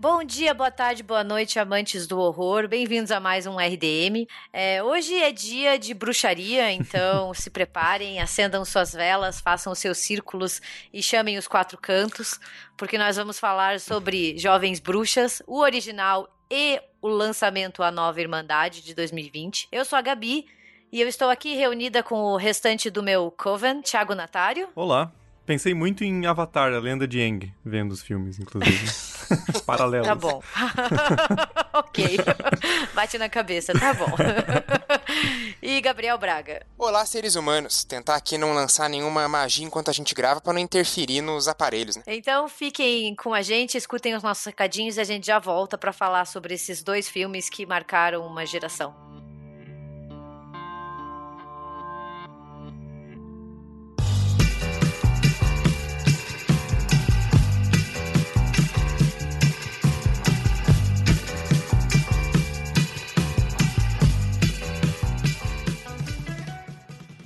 Bom dia, boa tarde, boa noite, amantes do horror. Bem-vindos a mais um RDM. É, hoje é dia de bruxaria, então se preparem, acendam suas velas, façam os seus círculos e chamem os quatro cantos, porque nós vamos falar sobre Jovens Bruxas, o original e o lançamento A Nova Irmandade de 2020. Eu sou a Gabi. E eu estou aqui reunida com o restante do meu coven, Thiago Natário. Olá. Pensei muito em Avatar, a lenda de Aang, vendo os filmes, inclusive. Paralelos. Tá bom. ok. Bate na cabeça, tá bom. e Gabriel Braga. Olá, seres humanos. Tentar aqui não lançar nenhuma magia enquanto a gente grava para não interferir nos aparelhos, né? Então fiquem com a gente, escutem os nossos recadinhos e a gente já volta para falar sobre esses dois filmes que marcaram uma geração.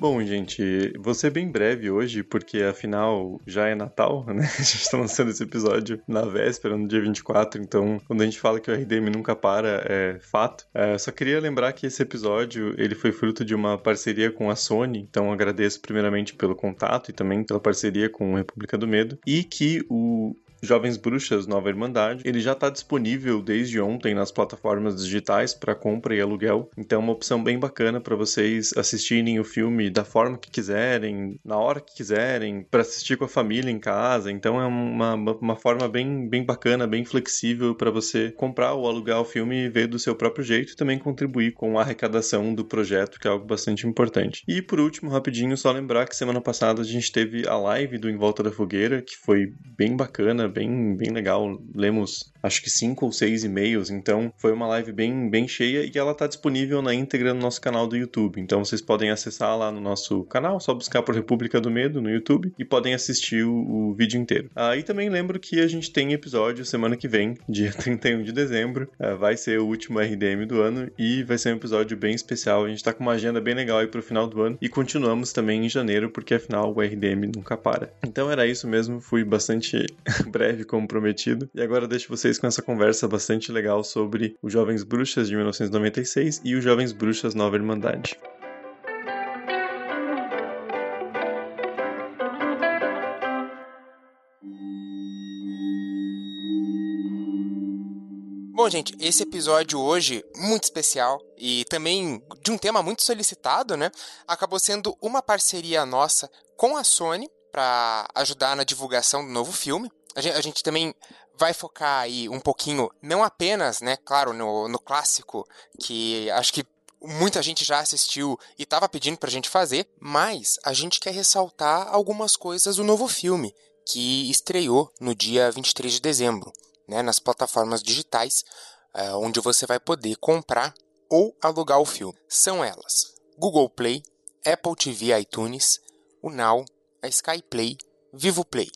Bom, gente, vou ser bem breve hoje, porque afinal já é Natal, né? A gente tá lançando esse episódio na véspera, no dia 24, então quando a gente fala que o RDM nunca para, é fato. É, só queria lembrar que esse episódio, ele foi fruto de uma parceria com a Sony, então agradeço primeiramente pelo contato e também pela parceria com República do Medo, e que o Jovens Bruxas Nova Irmandade. Ele já está disponível desde ontem nas plataformas digitais para compra e aluguel. Então, é uma opção bem bacana para vocês assistirem o filme da forma que quiserem, na hora que quiserem, para assistir com a família em casa. Então, é uma, uma forma bem, bem bacana, bem flexível para você comprar ou alugar o filme e ver do seu próprio jeito e também contribuir com a arrecadação do projeto, que é algo bastante importante. E por último, rapidinho, só lembrar que semana passada a gente teve a live do Em Volta da Fogueira, que foi bem bacana, bem, bem legal. Lemos acho que cinco ou seis e-mails, então foi uma live bem, bem cheia e ela está disponível na íntegra no nosso canal do YouTube. Então vocês podem acessar lá no nosso canal, só buscar por República do Medo no YouTube e podem assistir o, o vídeo inteiro. Aí ah, também lembro que a gente tem episódio semana que vem, dia 31 de dezembro. Ah, vai ser o último RDM do ano e vai ser um episódio bem especial. A gente está com uma agenda bem legal aí pro final do ano e continuamos também em janeiro, porque afinal o RDM nunca para. Então era isso mesmo, fui bastante breve como prometido. E agora deixo vocês vocês com essa conversa bastante legal sobre os Jovens Bruxas de 1996 e os Jovens Bruxas Nova Irmandade. Bom, gente, esse episódio hoje, muito especial e também de um tema muito solicitado, né? Acabou sendo uma parceria nossa com a Sony para ajudar na divulgação do novo filme. A gente, a gente, também vai focar aí um pouquinho, não apenas, né, claro, no, no clássico, que acho que muita gente já assistiu e estava pedindo para a gente fazer, mas a gente quer ressaltar algumas coisas do novo filme, que estreou no dia 23 de dezembro, né, nas plataformas digitais, uh, onde você vai poder comprar ou alugar o filme. São elas: Google Play, Apple TV iTunes, o Now, a Sky Play, Vivo Play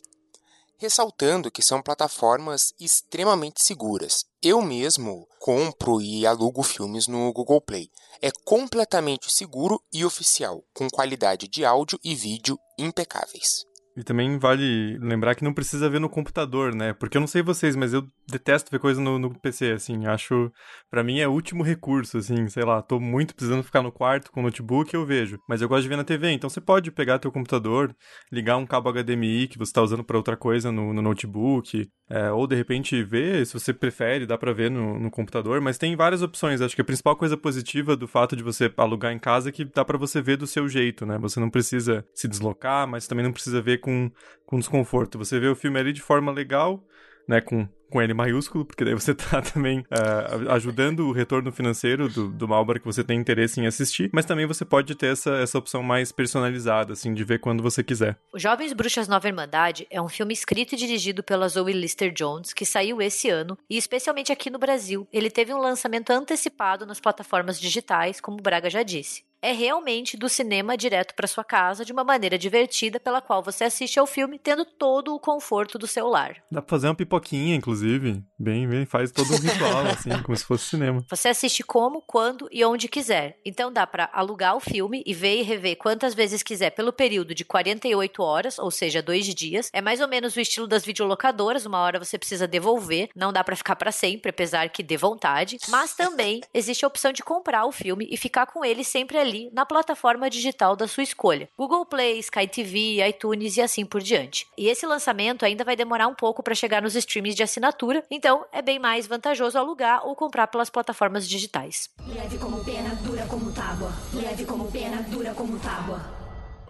ressaltando que são plataformas extremamente seguras. Eu mesmo compro e alugo filmes no Google Play. É completamente seguro e oficial, com qualidade de áudio e vídeo impecáveis. E também vale lembrar que não precisa ver no computador, né? Porque eu não sei vocês, mas eu detesto ver coisa no, no PC, assim. Acho, para mim é último recurso, assim. Sei lá, tô muito precisando ficar no quarto com o notebook, eu vejo. Mas eu gosto de ver na TV, então você pode pegar teu computador, ligar um cabo HDMI que você tá usando para outra coisa no, no notebook, é, ou de repente ver, se você prefere, dá pra ver no, no, computador, mas tem várias opções. Acho que a principal coisa positiva do fato de você alugar em casa é que dá para você ver do seu jeito, né? Você não precisa se deslocar, mas também não precisa ver com, com desconforto. Você vê o filme ali de forma legal, né? Com com L maiúsculo, porque daí você tá também uh, ajudando o retorno financeiro do, do que você tem interesse em assistir, mas também você pode ter essa, essa opção mais personalizada, assim, de ver quando você quiser. O Jovens Bruxas Nova Irmandade é um filme escrito e dirigido pela Zoe Lister Jones, que saiu esse ano, e especialmente aqui no Brasil, ele teve um lançamento antecipado nas plataformas digitais, como o Braga já disse. É realmente do cinema direto para sua casa, de uma maneira divertida, pela qual você assiste ao filme, tendo todo o conforto do seu lar. Dá pra fazer uma pipoquinha, inclusive. Bem, bem, faz todo um ritual, assim, como se fosse cinema. Você assiste como, quando e onde quiser. Então dá para alugar o filme e ver e rever quantas vezes quiser pelo período de 48 horas, ou seja, dois dias. É mais ou menos o estilo das videolocadoras, uma hora você precisa devolver, não dá para ficar para sempre, apesar que dê vontade. Mas também existe a opção de comprar o filme e ficar com ele sempre ali na plataforma digital da sua escolha. Google Play, Sky TV, iTunes e assim por diante. E esse lançamento ainda vai demorar um pouco para chegar nos streams de assinatura, então é bem mais vantajoso alugar ou comprar pelas plataformas digitais. Leve como pena, dura como tábua. Leve como pena, dura como tábua.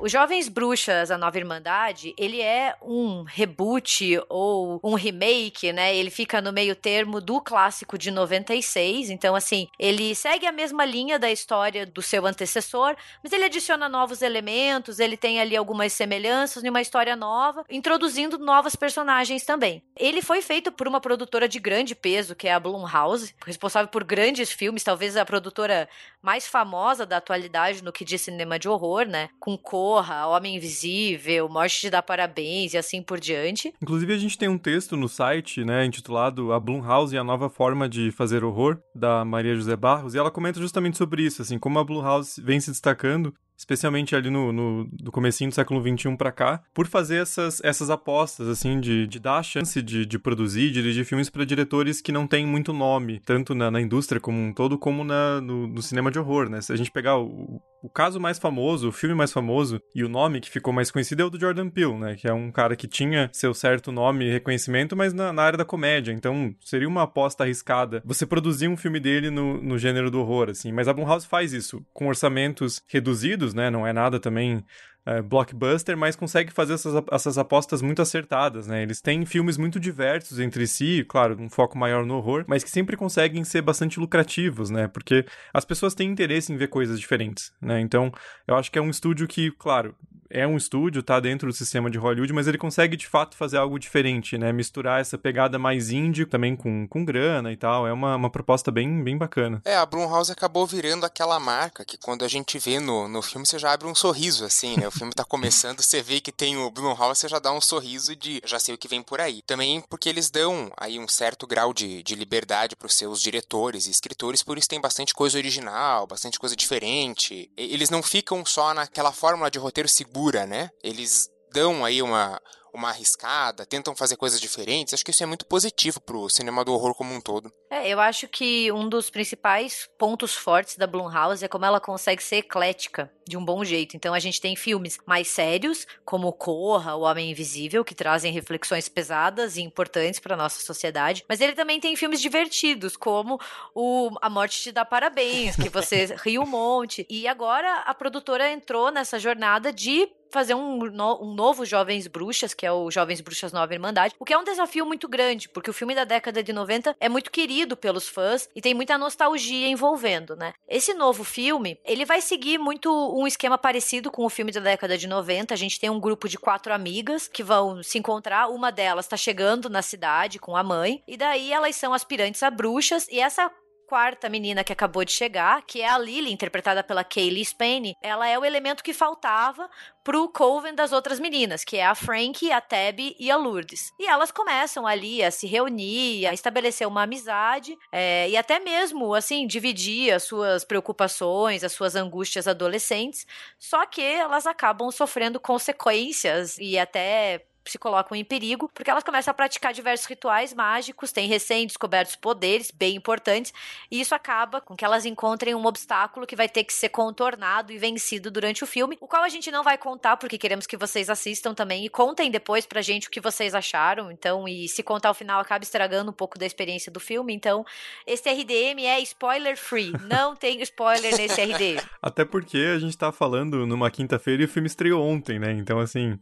O Jovens Bruxas, a Nova Irmandade, ele é um reboot ou um remake, né? Ele fica no meio termo do clássico de 96. Então, assim, ele segue a mesma linha da história do seu antecessor, mas ele adiciona novos elementos, ele tem ali algumas semelhanças em uma história nova, introduzindo novas personagens também. Ele foi feito por uma produtora de grande peso, que é a Blumhouse, responsável por grandes filmes, talvez a produtora mais famosa da atualidade no que diz cinema de horror, né? Com cor Corra, Homem Invisível, Morte te dá parabéns e assim por diante. Inclusive, a gente tem um texto no site, né, intitulado A Blumhouse e a Nova Forma de Fazer Horror, da Maria José Barros, e ela comenta justamente sobre isso, assim, como a Blumhouse vem se destacando especialmente ali no, no do comecinho do século XXI para cá, por fazer essas, essas apostas, assim, de, de dar a chance de, de produzir, dirigir filmes para diretores que não têm muito nome, tanto na, na indústria como um todo, como na, no, no, cinema de horror, né? Se a gente pegar o, o caso mais famoso, o filme mais famoso e o nome que ficou mais conhecido é o do Jordan Peele, né? Que é um cara que tinha seu certo nome e reconhecimento, mas na, na área da comédia. Então, seria uma aposta arriscada você produzir um filme dele no, no gênero do horror, assim. Mas a Blumhouse faz isso com orçamentos reduzidos, né? Não é nada também é, blockbuster, mas consegue fazer essas, essas apostas muito acertadas, né? Eles têm filmes muito diversos entre si, claro, um foco maior no horror, mas que sempre conseguem ser bastante lucrativos, né? Porque as pessoas têm interesse em ver coisas diferentes, né? Então, eu acho que é um estúdio que, claro, é um estúdio, tá dentro do sistema de Hollywood, mas ele consegue de fato fazer algo diferente, né? Misturar essa pegada mais indie também com, com grana e tal. É uma, uma proposta bem, bem bacana. É, a Blumhouse acabou virando aquela marca que quando a gente vê no, no filme, você já abre um sorriso, assim, né? O filme tá começando, você vê que tem o Blumhouse, você já dá um sorriso de já sei o que vem por aí. Também porque eles dão aí um certo grau de, de liberdade para os seus diretores e escritores, por isso tem bastante coisa original, bastante coisa diferente. Eles não ficam só naquela fórmula de roteiro seguro né? Eles dão aí uma, uma arriscada, tentam fazer coisas diferentes. Acho que isso é muito positivo pro cinema do horror como um todo. É, eu acho que um dos principais pontos fortes da Blumhouse é como ela consegue ser eclética de um bom jeito. Então a gente tem filmes mais sérios, como Corra, O Homem Invisível, que trazem reflexões pesadas e importantes para nossa sociedade, mas ele também tem filmes divertidos, como o A Morte te dá parabéns, que você ri um monte. E agora a produtora entrou nessa jornada de fazer um, no, um novo Jovens Bruxas, que é o Jovens Bruxas Nova Irmandade, o que é um desafio muito grande, porque o filme da década de 90 é muito querido pelos fãs e tem muita nostalgia envolvendo, né? Esse novo filme, ele vai seguir muito um esquema parecido com o filme da década de 90. A gente tem um grupo de quatro amigas que vão se encontrar, uma delas tá chegando na cidade com a mãe, e daí elas são aspirantes a bruxas, e essa quarta menina que acabou de chegar, que é a Lily, interpretada pela Kaylee Spain, ela é o elemento que faltava pro coven das outras meninas, que é a Frankie, a Tabby e a Lourdes. E elas começam ali a se reunir, a estabelecer uma amizade é, e até mesmo, assim, dividir as suas preocupações, as suas angústias adolescentes, só que elas acabam sofrendo consequências e até se colocam em perigo, porque elas começam a praticar diversos rituais mágicos, têm recém-descobertos poderes bem importantes, e isso acaba com que elas encontrem um obstáculo que vai ter que ser contornado e vencido durante o filme, o qual a gente não vai contar, porque queremos que vocês assistam também e contem depois pra gente o que vocês acharam. Então, e se contar o final acaba estragando um pouco da experiência do filme. Então, esse RDM é spoiler free, não tem spoiler nesse RDM. Até porque a gente tá falando numa quinta-feira e o filme estreou ontem, né? Então, assim.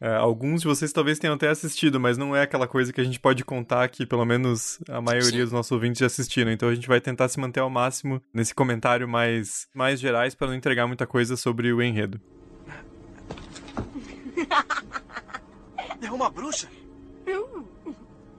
É, alguns de vocês talvez tenham até assistido, mas não é aquela coisa que a gente pode contar que pelo menos a maioria Sim. dos nossos ouvintes já assistiram. Então a gente vai tentar se manter ao máximo nesse comentário mais, mais gerais para não entregar muita coisa sobre o enredo. É uma bruxa?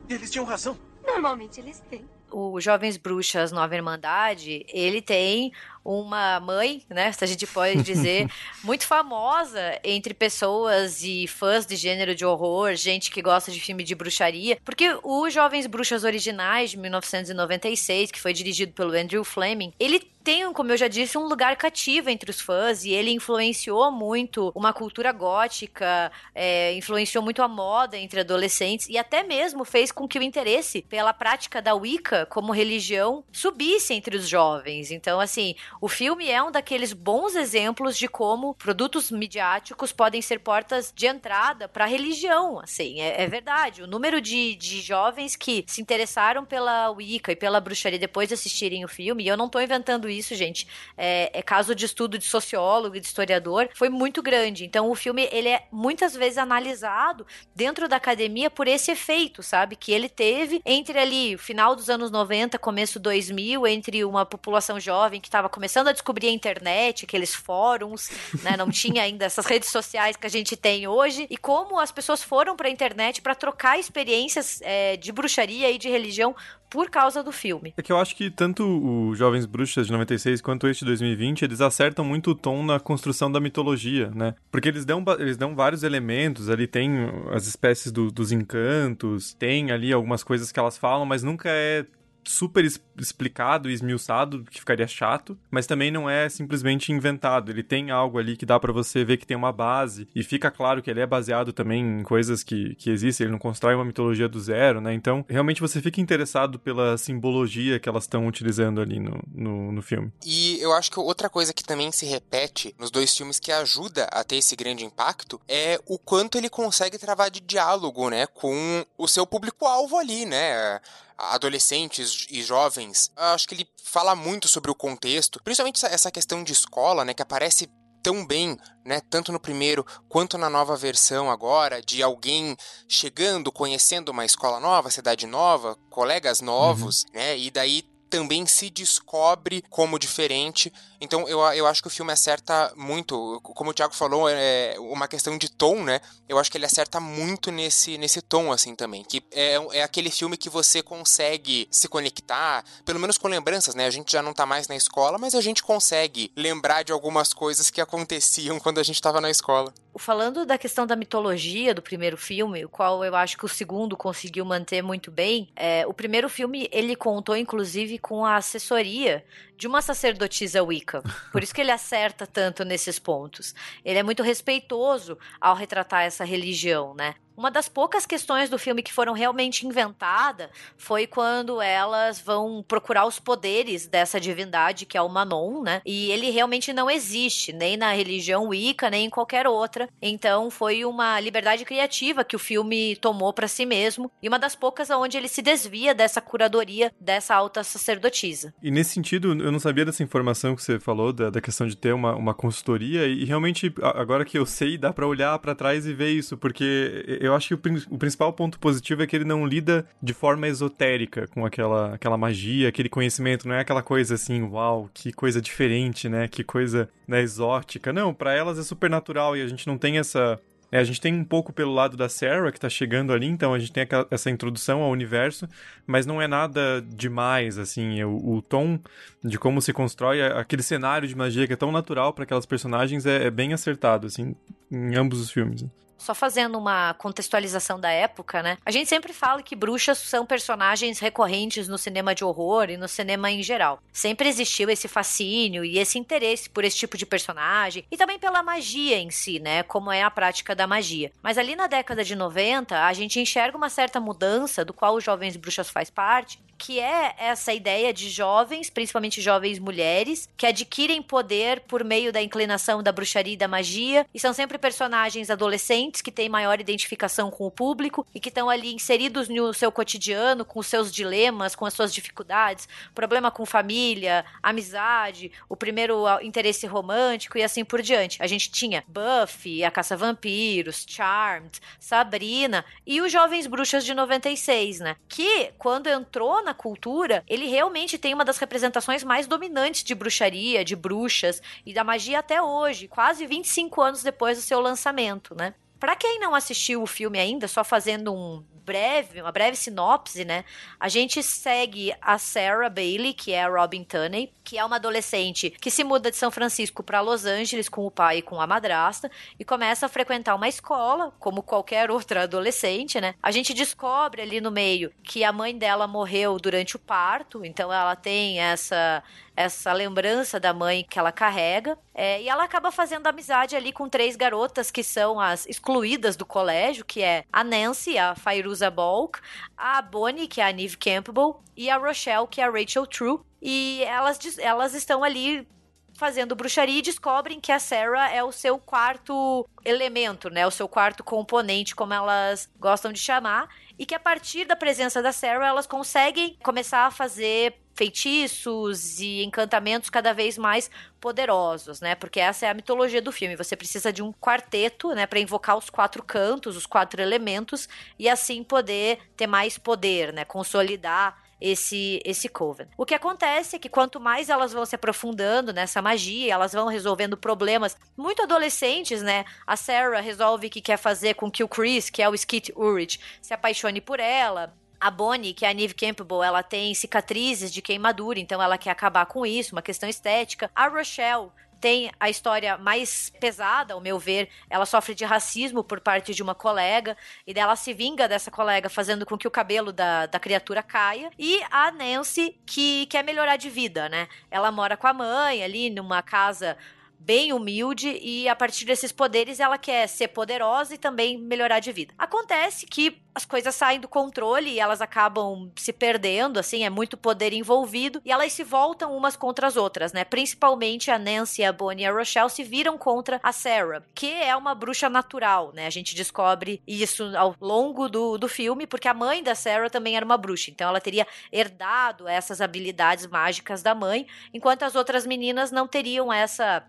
Eles tinham razão. Normalmente eles têm. O Jovens Bruxas Nova Irmandade, ele tem uma mãe, né, se a gente pode dizer, muito famosa entre pessoas e fãs de gênero de horror, gente que gosta de filme de bruxaria, porque o Jovens Bruxas Originais, de 1996, que foi dirigido pelo Andrew Fleming, ele tem, como eu já disse, um lugar cativo entre os fãs e ele influenciou muito uma cultura gótica, é, influenciou muito a moda entre adolescentes e até mesmo fez com que o interesse pela prática da Wicca como religião subisse entre os jovens. Então, assim, o filme é um daqueles bons exemplos de como produtos midiáticos podem ser portas de entrada para a religião. Assim, é, é, verdade. O número de, de jovens que se interessaram pela Wicca e pela bruxaria depois de assistirem o filme, e eu não estou inventando isso, gente. É, é, caso de estudo de sociólogo e de historiador, foi muito grande. Então o filme ele é muitas vezes analisado dentro da academia por esse efeito, sabe, que ele teve entre ali final dos anos 90, começo 2000, entre uma população jovem que estava começando a descobrir a internet, aqueles fóruns, né, não tinha ainda essas redes sociais que a gente tem hoje, e como as pessoas foram para a internet para trocar experiências é, de bruxaria e de religião por causa do filme. É que eu acho que tanto o Jovens Bruxas de 96 quanto este de 2020, eles acertam muito o tom na construção da mitologia, né? Porque eles dão, eles dão vários elementos, ali tem as espécies do, dos encantos, tem ali algumas coisas que elas falam, mas nunca é super explicado e esmiuçado, que ficaria chato, mas também não é simplesmente inventado. Ele tem algo ali que dá para você ver que tem uma base, e fica claro que ele é baseado também em coisas que, que existem, ele não constrói uma mitologia do zero, né? Então, realmente você fica interessado pela simbologia que elas estão utilizando ali no, no, no filme. E eu acho que outra coisa que também se repete nos dois filmes que ajuda a ter esse grande impacto é o quanto ele consegue travar de diálogo, né, com o seu público-alvo ali, né? Adolescentes e jovens, acho que ele fala muito sobre o contexto, principalmente essa questão de escola, né, que aparece tão bem, né, tanto no primeiro quanto na nova versão agora, de alguém chegando, conhecendo uma escola nova, cidade nova, colegas novos, uhum. né, e daí também se descobre como diferente. Então eu, eu acho que o filme acerta muito, como o Thiago falou, é uma questão de tom, né? Eu acho que ele acerta muito nesse, nesse tom, assim, também. Que é, é aquele filme que você consegue se conectar, pelo menos com lembranças, né? A gente já não tá mais na escola, mas a gente consegue lembrar de algumas coisas que aconteciam quando a gente tava na escola. Falando da questão da mitologia do primeiro filme, o qual eu acho que o segundo conseguiu manter muito bem, é, o primeiro filme ele contou inclusive com a assessoria de uma sacerdotisa Wicca. Por isso que ele acerta tanto nesses pontos. Ele é muito respeitoso ao retratar essa religião, né? Uma das poucas questões do filme que foram realmente inventadas foi quando elas vão procurar os poderes dessa divindade que é o Manon, né? E ele realmente não existe, nem na religião Wicca, nem em qualquer outra. Então foi uma liberdade criativa que o filme tomou para si mesmo e uma das poucas onde ele se desvia dessa curadoria dessa alta sacerdotisa. E nesse sentido, eu não sabia dessa informação que você falou, da, da questão de ter uma, uma consultoria, e realmente, agora que eu sei, dá para olhar para trás e ver isso, porque eu acho que o, o, principal ponto positivo é que ele não lida de forma esotérica com aquela, aquela magia, aquele conhecimento, não é aquela coisa assim, uau, que coisa diferente, né? Que coisa né, exótica. Não, para elas é super natural e a gente não tem essa é, a gente tem um pouco pelo lado da Sarah, que tá chegando ali, então a gente tem aquela, essa introdução ao universo, mas não é nada demais, assim. O, o tom de como se constrói aquele cenário de magia que é tão natural para aquelas personagens é, é, bem acertado, assim, em ambos os filmes. Só fazendo uma contextualização da época, né? A gente sempre fala que bruxas são personagens recorrentes no cinema de horror e no cinema em geral. Sempre existiu esse fascínio e esse interesse por esse tipo de personagem e também pela magia em si, né? Como é a prática da magia. Mas ali na década de 90, a gente enxerga uma certa mudança, do qual os Jovens Bruxas faz parte, que é essa ideia de jovens, principalmente jovens mulheres, que adquirem poder por meio da inclinação da bruxaria e da magia, e são sempre personagens adolescentes que têm maior identificação com o público e que estão ali inseridos no seu cotidiano, com os seus dilemas, com as suas dificuldades, problema com família, amizade, o primeiro interesse romântico e assim por diante. A gente tinha Buffy, a Caça Vampiros, Charmed, Sabrina e os Jovens Bruxas de 96, né? Que quando entrou na cultura, ele realmente tem uma das representações mais dominantes de bruxaria, de bruxas e da magia até hoje, quase 25 anos depois do seu lançamento, né? Para quem não assistiu o filme ainda, só fazendo um breve, uma breve sinopse, né? A gente segue a Sarah Bailey, que é a Robin Tunney, que é uma adolescente que se muda de São Francisco para Los Angeles com o pai e com a madrasta e começa a frequentar uma escola, como qualquer outra adolescente, né? A gente descobre ali no meio que a mãe dela morreu durante o parto, então ela tem essa essa lembrança da mãe que ela carrega. É, e ela acaba fazendo amizade ali com três garotas que são as excluídas do colégio, que é a Nancy, a Fairuza Balk, a Bonnie, que é a Neve Campbell, e a Rochelle, que é a Rachel True. E elas, elas estão ali fazendo bruxaria e descobrem que a Sarah é o seu quarto elemento, né? O seu quarto componente, como elas gostam de chamar. E que a partir da presença da Sarah, elas conseguem começar a fazer feitiços e encantamentos cada vez mais poderosos, né? Porque essa é a mitologia do filme. Você precisa de um quarteto, né, para invocar os quatro cantos, os quatro elementos e assim poder ter mais poder, né, consolidar esse esse coven. O que acontece é que quanto mais elas vão se aprofundando nessa magia, elas vão resolvendo problemas muito adolescentes, né? A Sarah resolve que quer fazer com que o Chris, que é o Skit Ulrich, se apaixone por ela. A Bonnie, que é a Neve Campbell, ela tem cicatrizes de queimadura, então ela quer acabar com isso, uma questão estética. A Rochelle tem a história mais pesada, ao meu ver. Ela sofre de racismo por parte de uma colega, e dela se vinga dessa colega, fazendo com que o cabelo da, da criatura caia. E a Nancy, que quer melhorar de vida, né? Ela mora com a mãe ali numa casa bem humilde e a partir desses poderes ela quer ser poderosa e também melhorar de vida. Acontece que as coisas saem do controle e elas acabam se perdendo, assim, é muito poder envolvido e elas se voltam umas contra as outras, né? Principalmente a Nancy, a Bonnie e a Rochelle se viram contra a Sarah, que é uma bruxa natural, né? A gente descobre isso ao longo do, do filme, porque a mãe da Sarah também era uma bruxa, então ela teria herdado essas habilidades mágicas da mãe, enquanto as outras meninas não teriam essa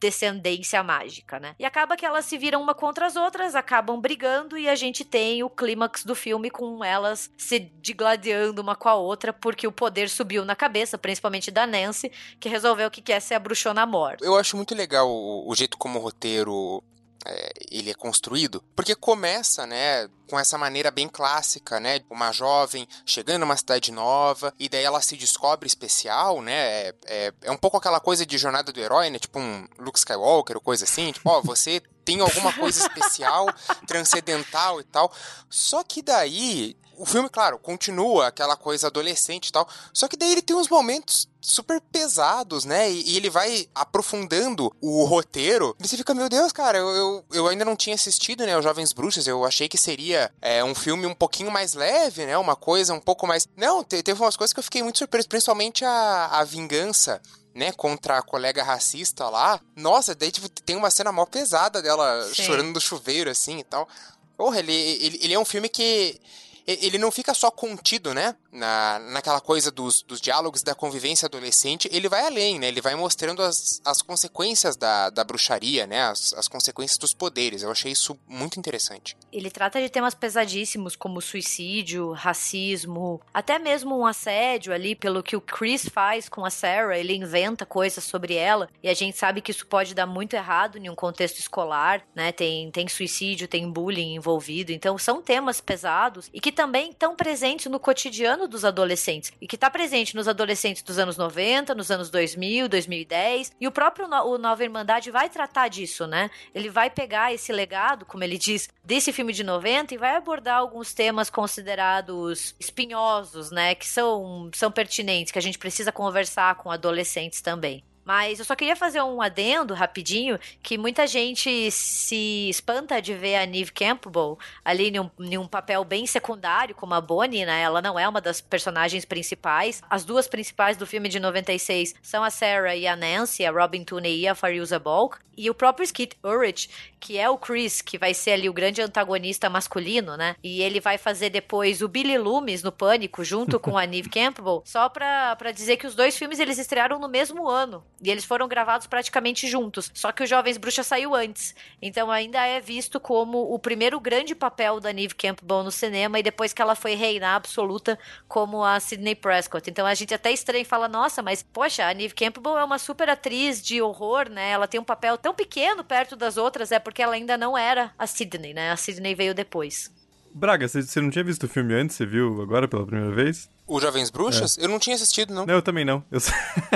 descendência mágica, né? E acaba que elas se viram uma contra as outras, acabam brigando e a gente tem o clímax do filme com elas se digladiando uma com a outra porque o poder subiu na cabeça, principalmente da Nancy, que resolveu que quer ser a bruxona morta. Eu acho muito legal o, o jeito como o roteiro é, ele é construído, porque começa, né, com essa maneira bem clássica, né, uma jovem chegando numa cidade nova e daí ela se descobre especial, né, é, é, é um pouco aquela coisa de jornada do herói, né, tipo um Luke Skywalker ou coisa assim, tipo, ó, você tem alguma coisa especial, transcendental e tal. Só que daí o filme, claro, continua aquela coisa adolescente e tal. Só que daí ele tem uns momentos super pesados, né? E, e, ele vai aprofundando o roteiro. E você fica, meu Deus, cara, eu, eu, eu, ainda não tinha assistido, né? Os Jovens Bruxas. Eu achei que seria é, um filme um pouquinho mais leve, né? Uma coisa um pouco mais. Não, te, teve umas coisas que eu fiquei muito surpreso, principalmente a, a vingança né, contra a colega racista lá. Nossa, daí tipo, tem uma cena mó pesada dela Sim. chorando no chuveiro, assim e tal. Porra, ele, ele, ele é um filme que ele não fica só contido, né? Na, naquela coisa dos, dos diálogos da convivência adolescente, ele vai além, né? Ele vai mostrando as, as consequências da, da bruxaria, né? As, as consequências dos poderes. Eu achei isso muito interessante. Ele trata de temas pesadíssimos, como suicídio, racismo, até mesmo um assédio ali, pelo que o Chris faz com a Sarah. Ele inventa coisas sobre ela, e a gente sabe que isso pode dar muito errado em um contexto escolar, né? Tem, tem suicídio, tem bullying envolvido. Então, são temas pesados e que também tão presente no cotidiano dos adolescentes e que está presente nos adolescentes dos anos 90, nos anos 2000, 2010. E o próprio no, o Nova Irmandade vai tratar disso, né? Ele vai pegar esse legado, como ele diz, desse filme de 90 e vai abordar alguns temas considerados espinhosos, né? Que são, são pertinentes, que a gente precisa conversar com adolescentes também. Mas eu só queria fazer um adendo rapidinho, que muita gente se espanta de ver a Neve Campbell ali em um, em um, papel bem secundário, como a Bonnie, né? Ela não é uma das personagens principais. As duas principais do filme de 96 são a Sarah e a Nancy, a Robin Tooney e a Fariuza Balk. E o próprio Skid Ulrich, que é o Chris, que vai ser ali o grande antagonista masculino, né? E ele vai fazer depois o Billy Loomis no Pânico, junto com a Neve Campbell, só pra, pra dizer que os dois filmes eles estrearam no mesmo ano. E eles foram gravados praticamente juntos. Só que o Jovens Bruxas saiu antes. Então ainda é visto como o primeiro grande papel da Neve Campbell no cinema e depois que ela foi reinar absoluta como a Sidney Prescott. Então a gente até estranha e fala, nossa, mas poxa, a Neve Campbell é uma super atriz de horror, né? Ela tem um papel tão pequeno perto das outras, é porque ela ainda não era a Sidney, né? A Sidney veio depois. Braga, você não tinha visto o filme antes? Você viu agora pela primeira vez? O Jovens Bruxas? É. Eu não tinha assistido, não. Não, eu também não. Eu...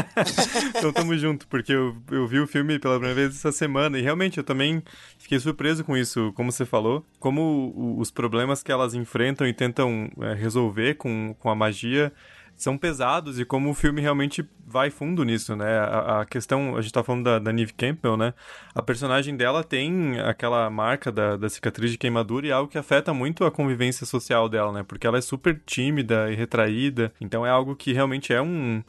então tamo junto, porque eu, eu vi o filme pela primeira vez essa semana e realmente eu também fiquei surpreso com isso, como você falou. Como os problemas que elas enfrentam e tentam é, resolver com, com a magia são pesados e como o filme realmente vai fundo nisso, né? A, a questão, a gente tá falando da, da Neve Campbell, né? A personagem dela tem aquela marca da, da cicatriz de queimadura e é algo que afeta muito a convivência social dela, né? Porque ela é super tímida e retraída, então é algo que realmente é um,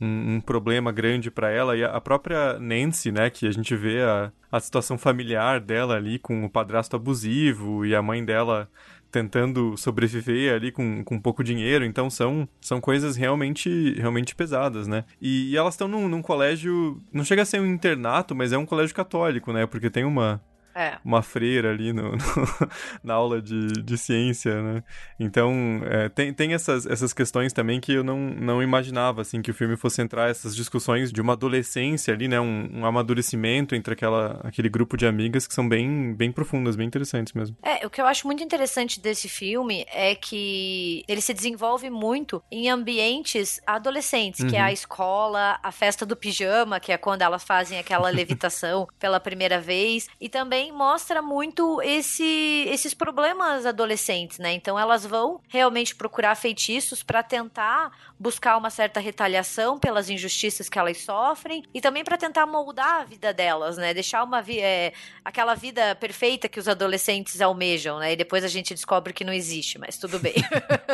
um, um problema grande para ela. E a própria Nancy, né? Que a gente vê a, a situação familiar dela ali com o padrasto abusivo e a mãe dela tentando sobreviver ali com, com pouco dinheiro, então são, são coisas realmente realmente pesadas, né? E, e elas estão num, num colégio, não chega a ser um internato, mas é um colégio católico, né? Porque tem uma, é. uma freira ali no, no, na aula de, de ciência, né? Então, é, tem, tem essas, essas questões também que eu não, não imaginava, assim, que o filme fosse entrar essas discussões de uma adolescência ali, né? Um, um amadurecimento entre aquela, aquele grupo de amigas que são bem, bem profundas, bem interessantes mesmo. É, o que eu acho muito interessante desse filme é que ele se desenvolve muito em ambientes adolescentes, uhum. que é a uhum. escola, a festa do pijama, que é quando elas fazem aquela levitação pela primeira vez, e também também mostra muito esse, esses problemas adolescentes, né? Então elas vão realmente procurar feitiços para tentar buscar uma certa retaliação pelas injustiças que elas sofrem e também para tentar moldar a vida delas, né? Deixar uma é, aquela vida perfeita que os adolescentes almejam, né? E depois a gente descobre que não existe, mas tudo bem.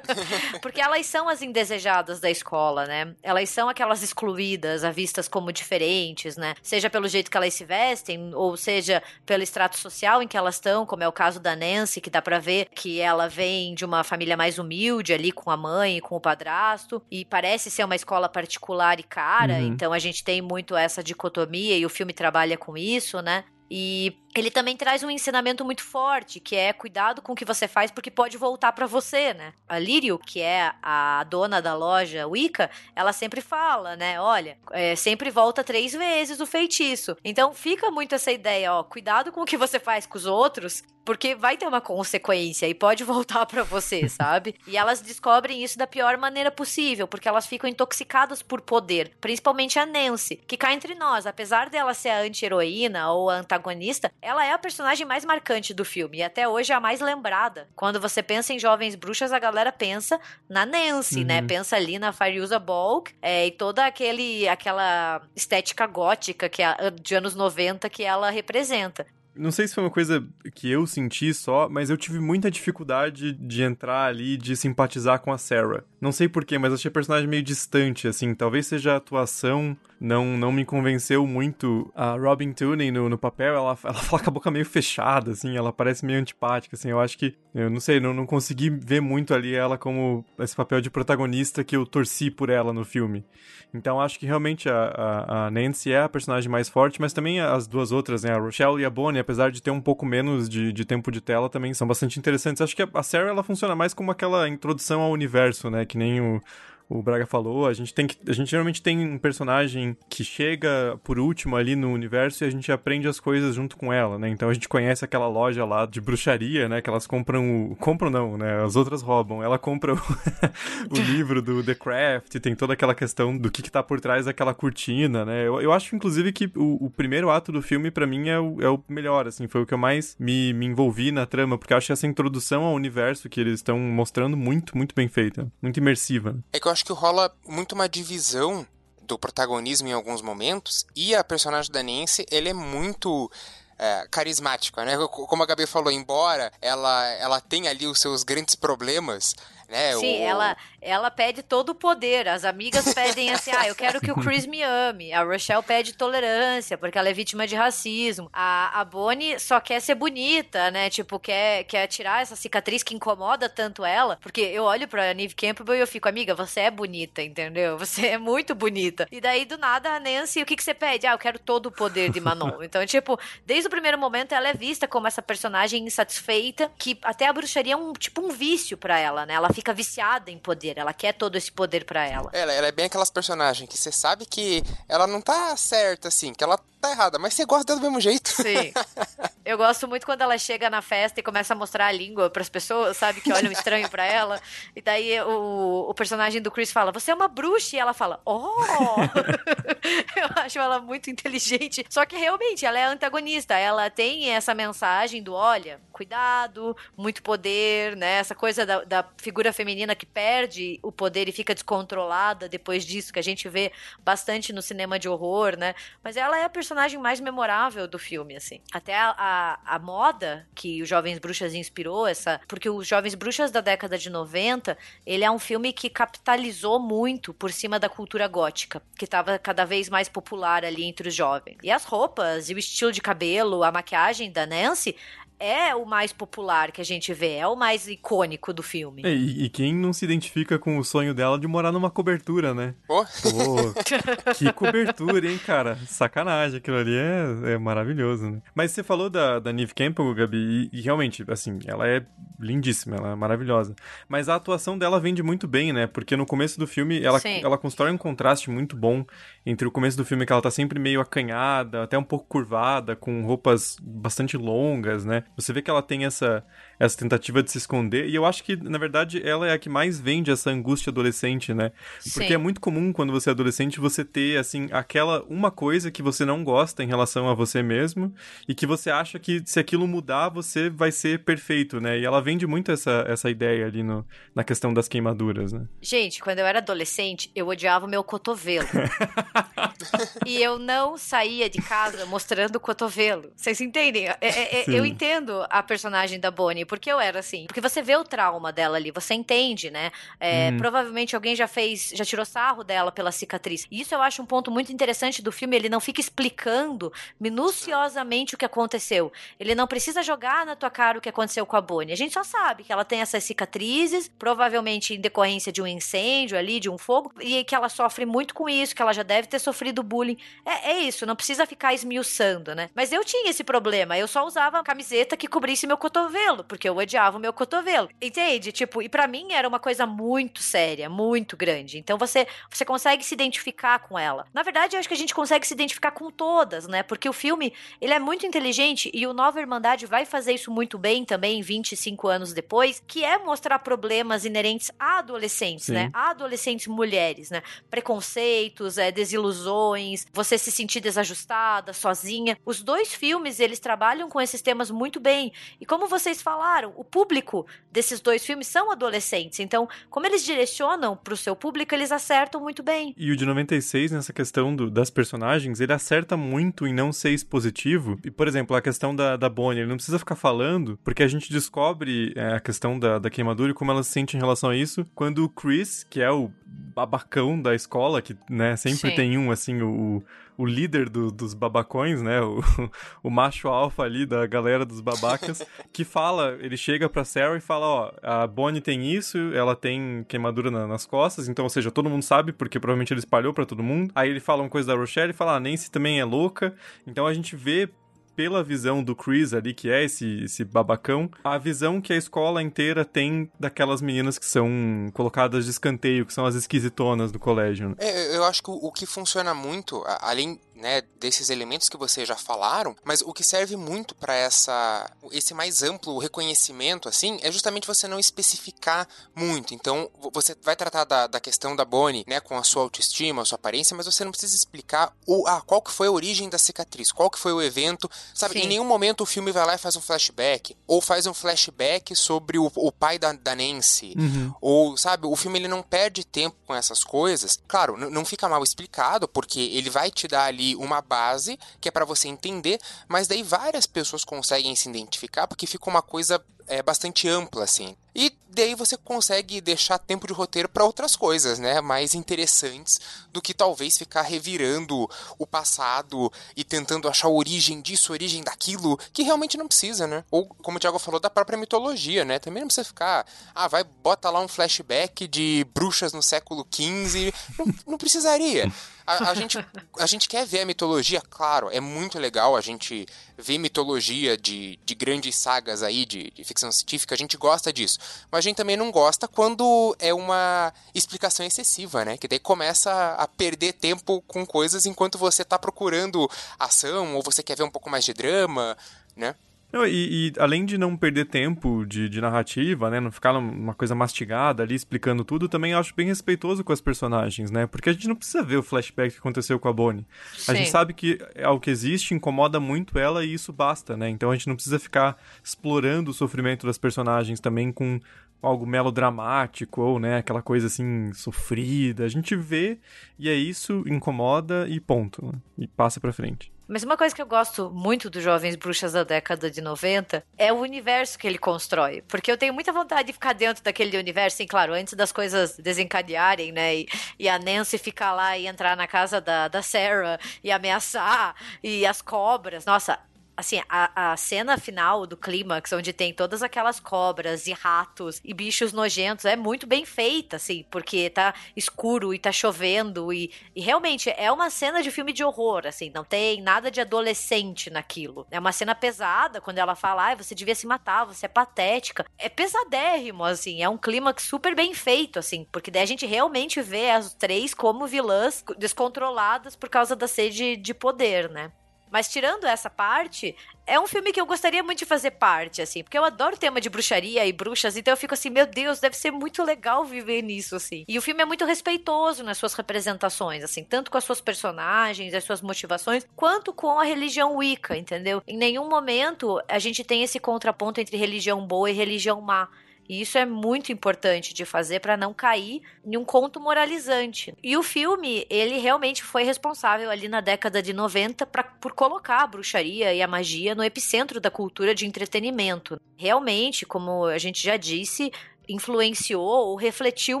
Porque elas são as indesejadas da escola, né? Elas são aquelas excluídas, vistas como diferentes, né? Seja pelo jeito que elas se vestem, ou seja pelo extrato social em que elas estão, como é o caso da Nancy, que dá para ver que ela vem de uma família mais humilde ali com a mãe e com o padrasto, e parece ser uma escola particular e cara, uhum. então a gente tem muito essa dicotomia e o filme trabalha com isso, né? E ele também traz um ensinamento muito forte, que é cuidado com o que você faz porque pode voltar para você, né? A Lírio, que é a dona da loja Wicca, ela sempre fala, né? Olha, é, sempre volta três vezes o feitiço. Então fica muito essa ideia, ó, cuidado com o que você faz com os outros, porque vai ter uma consequência e pode voltar para você, sabe? e elas descobrem isso da pior maneira possível, porque elas ficam intoxicadas por poder, principalmente a Nancy, que cá entre nós, apesar dela ser a anti-heroína ou a antagonista, ela é a personagem mais marcante do filme e até hoje é a mais lembrada. Quando você pensa em jovens bruxas, a galera pensa na Nancy, né? uhum. né? Pensa ali na Fariusa Balk é, e toda aquele, aquela estética gótica que é de anos 90 que ela representa. Não sei se foi uma coisa que eu senti só, mas eu tive muita dificuldade de entrar ali, de simpatizar com a Sarah. Não sei porquê, mas achei a personagem meio distante, assim. Talvez seja a atuação não, não me convenceu muito. A Robin Tooney no, no papel, ela, ela fala com a boca meio fechada, assim, ela parece meio antipática, assim. Eu acho que, eu não sei, não, não consegui ver muito ali ela como esse papel de protagonista que eu torci por ela no filme. Então acho que realmente a, a, a Nancy é a personagem mais forte, mas também as duas outras, né? A Rochelle e a Bonnie, apesar de ter um pouco menos de, de tempo de tela, também são bastante interessantes. Acho que a, a Sarah, ela funciona mais como aquela introdução ao universo, né? Que nem o o Braga falou, a gente tem que. A gente geralmente tem um personagem que chega por último ali no universo e a gente aprende as coisas junto com ela, né? Então a gente conhece aquela loja lá de bruxaria, né? Que elas compram o. Compram não, né? As outras roubam. Ela compra o, o livro do The Craft, tem toda aquela questão do que, que tá por trás daquela cortina, né? Eu, eu acho, inclusive, que o, o primeiro ato do filme, para mim, é o, é o melhor, assim, foi o que eu mais me, me envolvi na trama, porque eu acho essa introdução ao universo que eles estão mostrando muito, muito bem feita, muito imersiva. É que eu acho que rola muito uma divisão do protagonismo em alguns momentos e a personagem da Nancy, ele é muito é, carismática, né? Como a Gabi falou, embora ela, ela tenha ali os seus grandes problemas, né? Sim, o... ela, ela pede todo o poder. As amigas pedem assim: ah, eu quero que o Chris me ame. A Rochelle pede tolerância, porque ela é vítima de racismo. A, a Bonnie só quer ser bonita, né? Tipo, quer, quer tirar essa cicatriz que incomoda tanto ela. Porque eu olho pra Neve Campbell e eu fico, amiga, você é bonita, entendeu? Você é muito bonita. E daí, do nada, a Nancy, o que, que você pede? Ah, eu quero todo o poder de Manon. Então, tipo, desde o primeiro momento, ela é vista como essa personagem insatisfeita, que até a bruxaria é um tipo um vício para ela, né? Ela fica viciada em poder, ela quer todo esse poder para ela. ela. Ela é bem aquelas personagens que você sabe que ela não tá certa, assim, que ela tá errada, mas você gosta dela do mesmo jeito. Sim. Eu gosto muito quando ela chega na festa e começa a mostrar a língua pras pessoas, sabe, que olham estranho para ela. E daí o, o personagem do Chris fala: Você é uma bruxa. E ela fala: Oh! Eu acho ela muito inteligente. Só que realmente ela é antagonista. Ela tem essa mensagem do: Olha, cuidado, muito poder, né? Essa coisa da, da figura feminina que perde o poder e fica descontrolada depois disso, que a gente vê bastante no cinema de horror, né? Mas ela é a personagem mais memorável do filme, assim. Até a, a, a moda que os Jovens Bruxas inspirou, essa. Porque os Jovens Bruxas da década de 90, ele é um filme que capitalizou muito por cima da cultura gótica, que estava cada vez mais popular ali entre os jovens. E as roupas, e o estilo de cabelo, a maquiagem da Nancy é o mais popular que a gente vê, é o mais icônico do filme. É, e, e, quem não se identifica com o sonho dela de morar numa cobertura, né? Oh. Pô, que cobertura, hein, cara? Sacanagem, aquilo ali é, é maravilhoso, né? Mas você falou da, da Neve Campbell, Gabi, e, e, realmente, assim, ela é lindíssima, ela é maravilhosa. Mas a atuação dela vende muito bem, né? Porque no começo do filme, ela, ela constrói um contraste muito bom entre o começo do filme, que ela tá sempre meio acanhada, até um pouco curvada, com roupas bastante longas, né? Você vê que ela tem essa, essa tentativa de se esconder, e eu acho que, na verdade, ela é a que mais vende essa angústia adolescente, né? Porque Sim. é muito comum, quando você é adolescente, você ter, assim, aquela uma coisa que você não gosta em relação a você mesmo, e que você acha que se aquilo mudar, você vai ser perfeito, né? E ela vende muito essa, essa ideia ali no, na questão das queimaduras, né? Gente, quando eu era adolescente, eu odiava o meu cotovelo. e eu não saía de casa mostrando o cotovelo. Vocês entendem? É, é, é eu entendo a personagem da Bonnie, porque eu era assim. Porque você vê o trauma dela ali, você entende, né? É, hum. Provavelmente alguém já fez, já tirou sarro dela pela cicatriz. E isso eu acho um ponto muito interessante do filme. Ele não fica explicando minuciosamente o que aconteceu. Ele não precisa jogar na tua cara o que aconteceu com a Bonnie. A gente só sabe que ela tem essas cicatrizes, provavelmente em decorrência de um incêndio ali, de um fogo, e que ela sofre muito com isso, que ela já deve ter sofrido bullying. É, é isso, não precisa ficar esmiuçando, né? Mas eu tinha esse problema. Eu só usava camiseta que cobrisse meu cotovelo, porque eu odiava o meu cotovelo. Entende? Tipo, e para mim era uma coisa muito séria, muito grande. Então você você consegue se identificar com ela. Na verdade, eu acho que a gente consegue se identificar com todas, né? Porque o filme, ele é muito inteligente e o Nova Irmandade vai fazer isso muito bem também 25 anos depois, que é mostrar problemas inerentes a adolescentes, né? Sim. né? A adolescentes mulheres, né? Preconceitos, é, desilusões, você se sentir desajustada, sozinha. Os dois filmes, eles trabalham com esses temas muito bem. E como vocês falaram, o público desses dois filmes são adolescentes. Então, como eles direcionam para o seu público, eles acertam muito bem. E o de 96, nessa questão do, das personagens, ele acerta muito em não ser expositivo. E, por exemplo, a questão da, da Bonnie, ele não precisa ficar falando, porque a gente descobre é, a questão da, da queimadura e como ela se sente em relação a isso, quando o Chris, que é o babacão da escola, que né, sempre Sim. tem um, assim, o, o líder do, dos babacões, né? O, o macho alfa ali da galera dos babacas, que fala, ele chega pra Sarah e fala, ó, a Bonnie tem isso, ela tem queimadura na, nas costas, então, ou seja, todo mundo sabe, porque provavelmente ele espalhou para todo mundo. Aí ele fala uma coisa da Rochelle e fala, ah, Nancy também é louca. Então a gente vê pela visão do Chris ali, que é esse, esse babacão, a visão que a escola inteira tem daquelas meninas que são colocadas de escanteio, que são as esquisitonas do colégio. Né? É, eu acho que o, o que funciona muito, além né, desses elementos que vocês já falaram, mas o que serve muito para essa esse mais amplo reconhecimento assim é justamente você não especificar muito. Então, você vai tratar da, da questão da Bonnie, né, com a sua autoestima, a sua aparência, mas você não precisa explicar o ah, qual que foi a origem da cicatriz, qual que foi o evento, sabe? Sim. Em nenhum momento o filme vai lá e faz um flashback ou faz um flashback sobre o, o pai da, da Nancy, uhum. ou sabe, o filme ele não perde tempo com essas coisas. Claro, não fica mal explicado porque ele vai te dar ali uma base que é para você entender, mas daí várias pessoas conseguem se identificar porque fica uma coisa é, bastante ampla, assim. E daí você consegue deixar tempo de roteiro para outras coisas, né? Mais interessantes do que talvez ficar revirando o passado e tentando achar origem disso, origem daquilo, que realmente não precisa, né? Ou, como o Thiago falou, da própria mitologia, né? Também não precisa ficar, ah, vai, bota lá um flashback de bruxas no século XV. Não, não precisaria. A, a, gente, a gente quer ver a mitologia, claro, é muito legal a gente vê mitologia de, de grandes sagas aí de, de ficção científica, a gente gosta disso. Mas a gente também não gosta quando é uma explicação excessiva, né? Que daí começa a perder tempo com coisas enquanto você está procurando ação ou você quer ver um pouco mais de drama, né? Não, e, e, além de não perder tempo de, de, narrativa, né? Não ficar uma coisa mastigada ali explicando tudo, também acho bem respeitoso com as personagens, né? Porque a gente não precisa ver o flashback que aconteceu com a Bonnie. Sim. A gente sabe que é o que existe incomoda muito ela e isso basta, né? Então a gente não precisa ficar explorando o sofrimento das personagens também com algo melodramático ou, né, aquela coisa assim sofrida. A gente vê e é isso, incomoda e ponto. Né? E passa pra frente. Mas uma coisa que eu gosto muito dos Jovens Bruxas da década de 90 é o universo que ele constrói. Porque eu tenho muita vontade de ficar dentro daquele universo, sim, claro, antes das coisas desencadearem, né? E, e a Nancy ficar lá e entrar na casa da, da Sarah e ameaçar, e as cobras. Nossa, assim, a, a cena final do clímax, onde tem todas aquelas cobras e ratos e bichos nojentos, é muito bem feita, assim, porque tá escuro e tá chovendo e, e realmente é uma cena de filme de horror, assim, não tem nada de adolescente naquilo. É uma cena pesada, quando ela fala, ah, você devia se matar, você é patética. É pesadérrimo, assim, é um clímax super bem feito, assim, porque daí a gente realmente vê as três como vilãs descontroladas por causa da sede de poder, né? Mas tirando essa parte, é um filme que eu gostaria muito de fazer parte, assim, porque eu adoro tema de bruxaria e bruxas, então eu fico assim, meu Deus, deve ser muito legal viver nisso, assim. E o filme é muito respeitoso nas suas representações, assim, tanto com as suas personagens, as suas motivações, quanto com a religião Wicca, entendeu? Em nenhum momento a gente tem esse contraponto entre religião boa e religião má. E isso é muito importante de fazer para não cair em um conto moralizante. E o filme, ele realmente foi responsável ali na década de 90 pra, por colocar a bruxaria e a magia no epicentro da cultura de entretenimento. Realmente, como a gente já disse, influenciou ou refletiu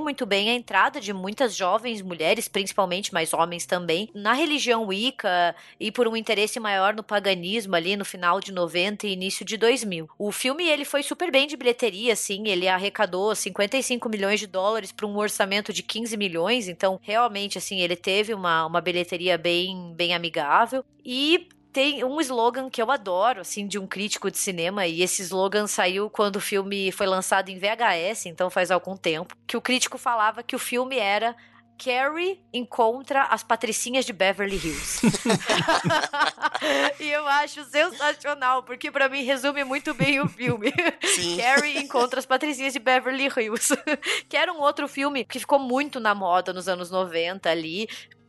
muito bem a entrada de muitas jovens mulheres, principalmente, mas homens também, na religião Wicca e por um interesse maior no paganismo ali no final de 90 e início de 2000. O filme ele foi super bem de bilheteria, assim, ele arrecadou 55 milhões de dólares para um orçamento de 15 milhões, então realmente assim, ele teve uma, uma bilheteria bem bem amigável e tem um slogan que eu adoro, assim, de um crítico de cinema, e esse slogan saiu quando o filme foi lançado em VHS, então faz algum tempo, que o crítico falava que o filme era Carrie encontra as patricinhas de Beverly Hills. e eu acho sensacional, porque para mim resume muito bem o filme. Sim. Carrie encontra as patricinhas de Beverly Hills. que era um outro filme que ficou muito na moda nos anos 90 ali,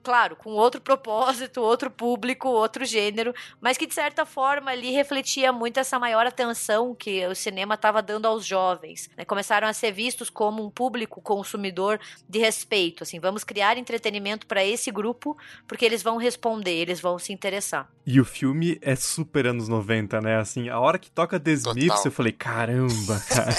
claro, com outro propósito, outro público, outro gênero, mas que de certa forma ali refletia muito essa maior atenção que o cinema estava dando aos jovens. Né? Começaram a ser vistos como um público consumidor de respeito. Assim, vamos criar entretenimento para esse grupo, porque eles vão responder, eles vão se interessar. E o filme é super anos 90, né? Assim, a hora que toca The Smiths, eu falei, caramba, cara.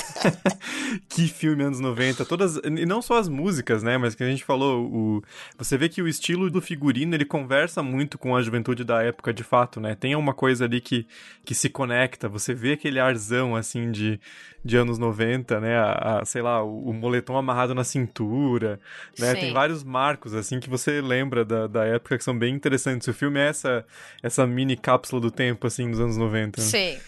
que filme anos 90. Todas, e não só as músicas, né? Mas que a gente falou, o, você vê que o estilo estilo do figurino, ele conversa muito com a juventude da época, de fato, né? Tem uma coisa ali que, que se conecta, você vê aquele arzão, assim, de, de anos 90, né? A, a sei lá, o, o, moletom amarrado na cintura, né? Sim. Tem vários marcos, assim, que você lembra da, da época que são bem interessantes. O filme é essa, essa mini cápsula do tempo, assim, dos anos 90. Sim.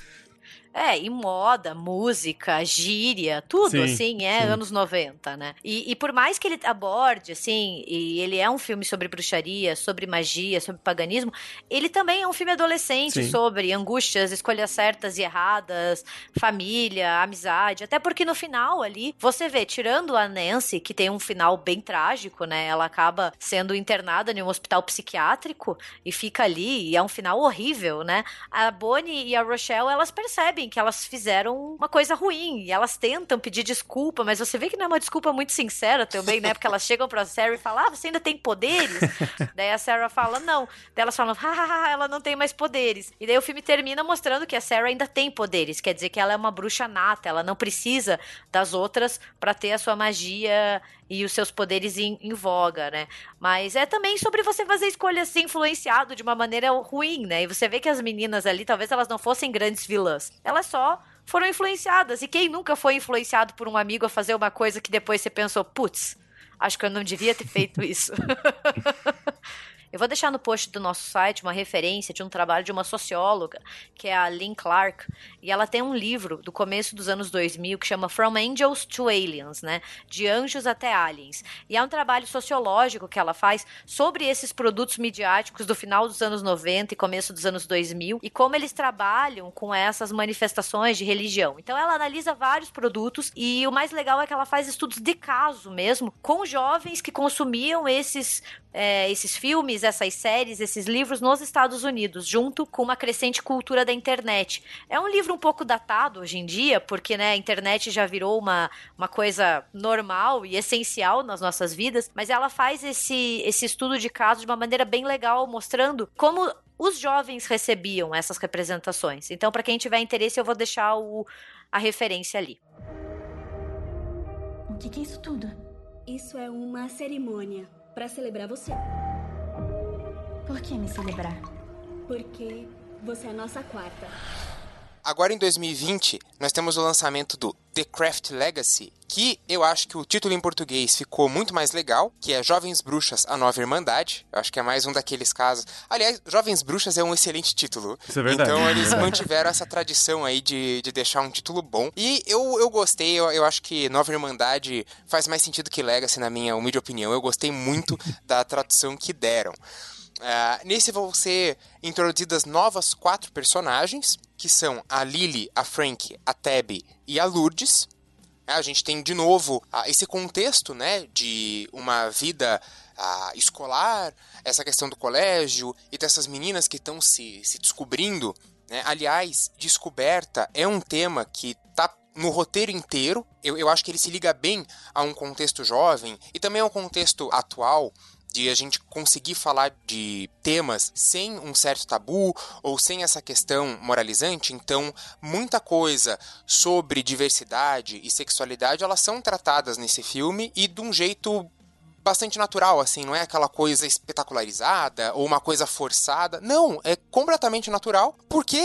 É, e moda, música, gíria, tudo, sim, assim, é sim. anos 90, né? E, e, por mais que ele aborde, assim, e ele é um filme sobre bruxaria, sobre magia, sobre paganismo, ele também é um filme adolescente sim. sobre angústias, escolhas certas e erradas, família, amizade, até porque no final ali, você vê, tirando a Nancy, que tem um final bem trágico, né? Ela acaba sendo internada em um hospital psiquiátrico e fica ali, e é um final horrível, né? A Bonnie e a Rochelle, elas percebem percebem que elas fizeram uma coisa ruim e elas tentam pedir desculpa, mas você vê que não é uma desculpa muito sincera também, né? Porque elas chegam pra Sarah e falam: Ah, você ainda tem poderes? daí a Sarah fala: Não. Daí elas falam: Hahaha, ela não tem mais poderes. E daí o filme termina mostrando que a Sarah ainda tem poderes, quer dizer que ela é uma bruxa nata, ela não precisa das outras para ter a sua magia e os seus poderes em, em, voga, né? Mas é também sobre você fazer escolhas assim, influenciado de uma maneira ruim, né? E você vê que as meninas ali, talvez elas não fossem grandes vilãs. Elas só foram influenciadas. E quem nunca foi influenciado por um amigo a fazer uma coisa que depois você pensou, putz, acho que eu não devia ter feito isso. Eu vou deixar no post do nosso site uma referência de um trabalho de uma socióloga, que é a Lynn Clark, e ela tem um livro do começo dos anos 2000 que chama From Angels to Aliens, né? De anjos até aliens. E é um trabalho sociológico que ela faz sobre esses produtos midiáticos do final dos anos 90 e começo dos anos 2000 e como eles trabalham com essas manifestações de religião. Então ela analisa vários produtos e o mais legal é que ela faz estudos de caso mesmo com jovens que consumiam esses é, esses filmes, essas séries, esses livros nos Estados Unidos, junto com uma crescente cultura da internet. É um livro um pouco datado hoje em dia, porque né, a internet já virou uma, uma coisa normal e essencial nas nossas vidas, mas ela faz esse, esse estudo de caso de uma maneira bem legal, mostrando como os jovens recebiam essas representações. Então, para quem tiver interesse, eu vou deixar o, a referência ali. O que, que é isso tudo? Isso é uma cerimônia para celebrar você. Por que me celebrar? Porque você é a nossa quarta. Agora em 2020, nós temos o lançamento do The Craft Legacy, que eu acho que o título em português ficou muito mais legal, que é Jovens Bruxas, a Nova Irmandade. Eu acho que é mais um daqueles casos. Aliás, Jovens Bruxas é um excelente título. Isso é verdade. Então eles mantiveram essa tradição aí de, de deixar um título bom. E eu, eu gostei, eu, eu acho que Nova Irmandade faz mais sentido que Legacy, na minha humilde opinião. Eu gostei muito da tradução que deram. Uh, nesse vão ser introduzidas novas quatro personagens, que são a Lily, a Frank, a Tabby e a Lourdes. Uh, a gente tem de novo uh, esse contexto né, de uma vida escolar, essa questão do colégio e dessas meninas que estão se, se descobrindo. Né? Aliás, descoberta é um tema que está no roteiro inteiro. Eu, eu acho que ele se liga bem a um contexto jovem e também a um contexto atual de a gente conseguir falar de temas sem um certo tabu ou sem essa questão moralizante. Então, muita coisa sobre diversidade e sexualidade, elas são tratadas nesse filme e de um jeito bastante natural, assim, não é aquela coisa espetacularizada ou uma coisa forçada. Não, é completamente natural, porque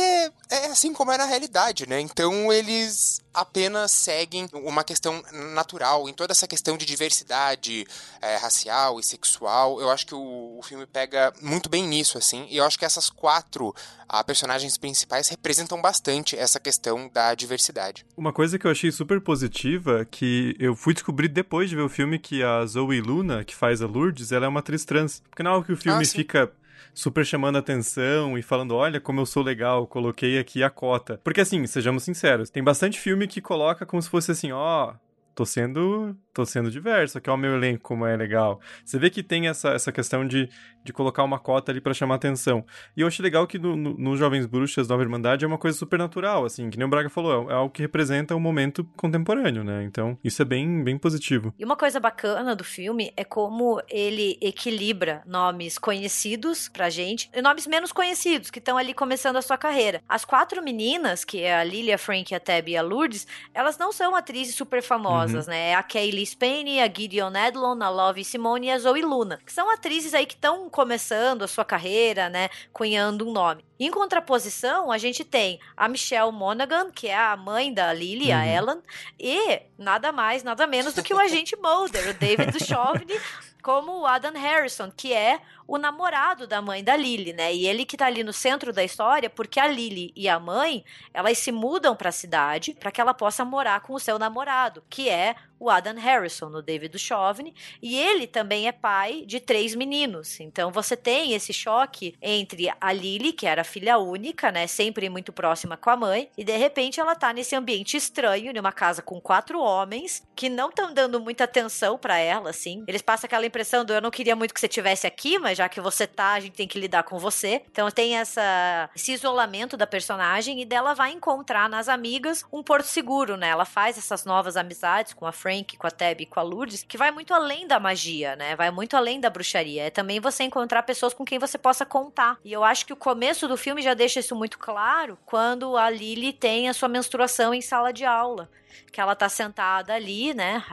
é assim como é na realidade, né? Então eles apenas seguem uma questão natural em toda essa questão de diversidade é, racial e sexual. Eu acho que o, o, filme pega muito bem nisso, assim, e eu acho que essas quatro a, ah, personagens principais representam bastante essa questão da diversidade. Uma coisa que eu achei super positiva, que eu fui descobrir depois de ver o filme que a Zoe Luna, que faz a Lourdes, ela é uma atriz trans. Porque não é algo que o filme ah, fica super chamando atenção e falando, olha como eu sou legal, coloquei aqui a cota. Porque assim, sejamos sinceros, tem bastante filme que coloca como se fosse assim, ó, oh, tô sendo tô sendo diverso, aqui é o meu elenco, como é legal. Você vê que tem essa, essa questão de, de colocar uma cota ali para chamar atenção. E eu achei legal que no, no, no, Jovens Bruxas, Nova Irmandade, é uma coisa super natural, assim, que nem o Braga falou, é, é algo que representa o um momento contemporâneo, né? Então, isso é bem, bem positivo. E uma coisa bacana do filme é como ele equilibra nomes conhecidos pra gente e nomes menos conhecidos, que estão ali começando a sua carreira. As quatro meninas, que é a Lilia, a Frank, a Tabby e a Lourdes, elas não são atrizes super famosas, uhum. né? É a Kaylee Spain, a Gideon Edlon, a Love Simone e a Zoe Luna, que são atrizes aí que estão começando a sua carreira, né, cunhando um nome. Em contraposição, a gente tem a Michelle Monaghan, que é a mãe da Lily, uhum. a Ellen, e nada mais, nada menos do que o agente Mulder, o David Duchovny, como o Adam Harrison, que é o namorado da mãe da Lily, né? E ele que tá ali no centro da história, porque a Lily e a mãe, elas se mudam para a cidade para que ela possa morar com o seu namorado, que é o Adam Harrison, no David Duchovny, e ele também é pai de três meninos. Então você tem esse choque entre a Lily, que era filha única, né, sempre muito próxima com a mãe, e de repente ela tá nesse ambiente estranho, numa casa com quatro homens que não estão dando muita atenção para ela, assim. Eles passam aquela impressão do eu não queria muito que você tivesse aqui, mas já que você tá, a gente tem que lidar com você. Então tem essa esse isolamento da personagem e dela vai encontrar nas amigas um porto seguro, né? Ela faz essas novas amizades com a Frank, com a Tab e com a Lourdes, que vai muito além da magia, né? Vai muito além da bruxaria. É também você encontrar pessoas com quem você possa contar. E eu acho que o começo do filme já deixa isso muito claro quando a Lily tem a sua menstruação em sala de aula. Que ela tá sentada ali, né?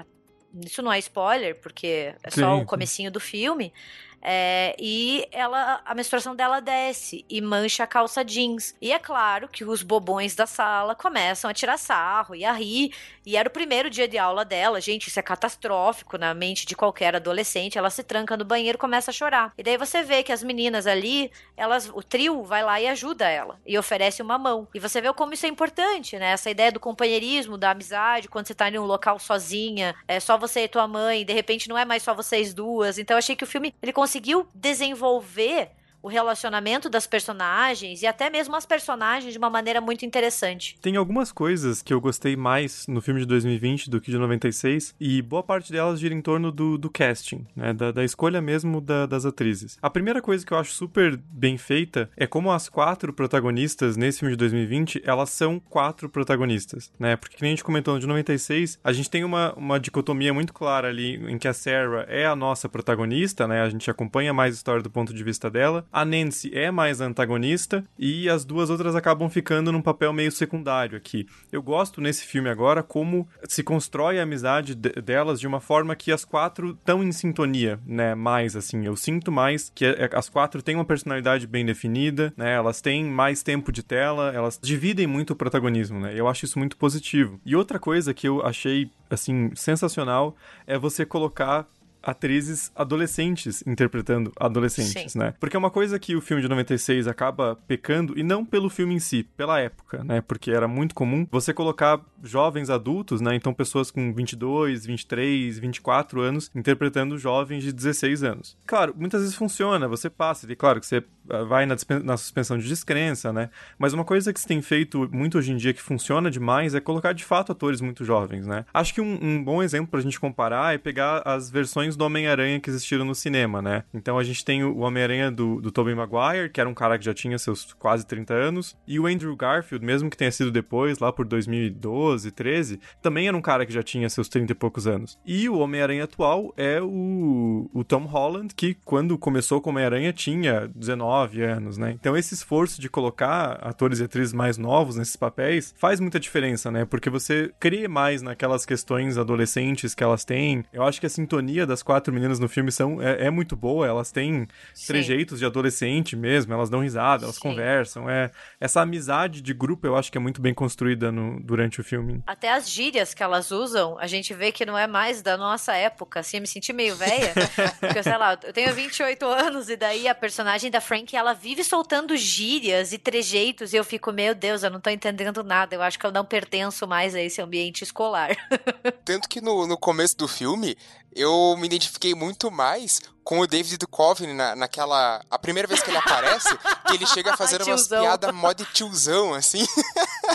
Isso não é spoiler, porque é só Sim. o comecinho do filme. É, e ela, a menstruação dela desce e mancha a calça jeans. E é claro que os bobões da sala começam a tirar sarro e a rir. E era o primeiro dia de aula dela. Gente, isso é catastrófico na mente de qualquer adolescente. Ela se tranca no banheiro começa a chorar. E daí você vê que as meninas ali, elas, o trio vai lá e ajuda ela e oferece uma mão. E você vê como isso é importante, né? Essa ideia do companheirismo, da amizade, quando você tá em um local sozinha, é só você e tua mãe, de repente não é mais só vocês duas. Então eu achei que o filme ele conseguiu desenvolver o relacionamento das personagens e até mesmo as personagens de uma maneira muito interessante. Tem algumas coisas que eu gostei mais no filme de 2020 do que de 96, e boa parte delas gira em torno do, do casting, né? Da, da escolha mesmo da, das atrizes. A primeira coisa que eu acho super bem feita é como as quatro protagonistas nesse filme de 2020, elas são quatro protagonistas, né? Porque, como a gente comentou, no de 96, a gente tem uma, uma dicotomia muito clara ali em que a Sarah é a nossa protagonista, né? A gente acompanha mais a história do ponto de vista dela, a Nancy é mais antagonista e as duas outras acabam ficando num papel meio secundário aqui. Eu gosto nesse filme agora como se constrói a amizade de delas de uma forma que as quatro estão em sintonia, né? Mais assim, eu sinto mais que é, as quatro têm uma personalidade bem definida, né? Elas têm mais tempo de tela, elas dividem muito o protagonismo, né? Eu acho isso muito positivo. E outra coisa que eu achei assim sensacional é você colocar atrizes adolescentes interpretando adolescentes, Sim. né? Porque é uma coisa que o filme de 96 acaba pecando, e não pelo filme em si, pela época, né? Porque era muito comum você colocar jovens adultos, né? Então pessoas com 22, 23, 24 anos interpretando jovens de 16 anos. Claro, muitas vezes funciona, você passa, e claro que você ah, vai na, na suspensão de descrença, né? Mas uma coisa que se tem feito muito hoje em dia que funciona demais é colocar de fato atores muito jovens, né? Acho que um, um bom exemplo pra gente comparar é pegar as versões do Homem-Aranha que existiram no cinema, né? Então a gente tem o Homem-Aranha do, do Tobey Maguire, que era um cara que já tinha seus quase 30 anos, e o Andrew Garfield, mesmo que tenha sido depois, lá por 2012, 13, também era um cara que já tinha seus 30 e poucos anos. E o Homem-Aranha atual é o, o Tom Holland, que quando começou com Homem-Aranha tinha 19 anos, né? Então esse esforço de colocar atores e atrizes mais novos nesses papéis faz muita diferença, né? Porque você crê mais naquelas questões adolescentes que elas têm. Eu acho que a sintonia das quatro meninas no filme são, é, é muito boa, elas têm Sim. trejeitos de adolescente mesmo, elas dão risada, elas Sim. conversam. É, essa amizade de grupo eu acho que é muito bem construída no, durante o filme. Até as gírias que elas usam, a gente vê que não é mais da nossa época, assim, eu me senti meio velha, porque, sei lá, eu tenho 28 anos e daí a personagem da Frank, ela vive soltando gírias e trejeitos e eu fico, meu Deus, eu não tô entendendo nada, eu acho que eu não pertenço mais a esse ambiente escolar. Tanto que no, no começo do filme, eu me identifiquei muito mais com o David Duchovny na, naquela... A primeira vez que ele aparece, que ele chega a fazer umas piadas mod tiozão, assim.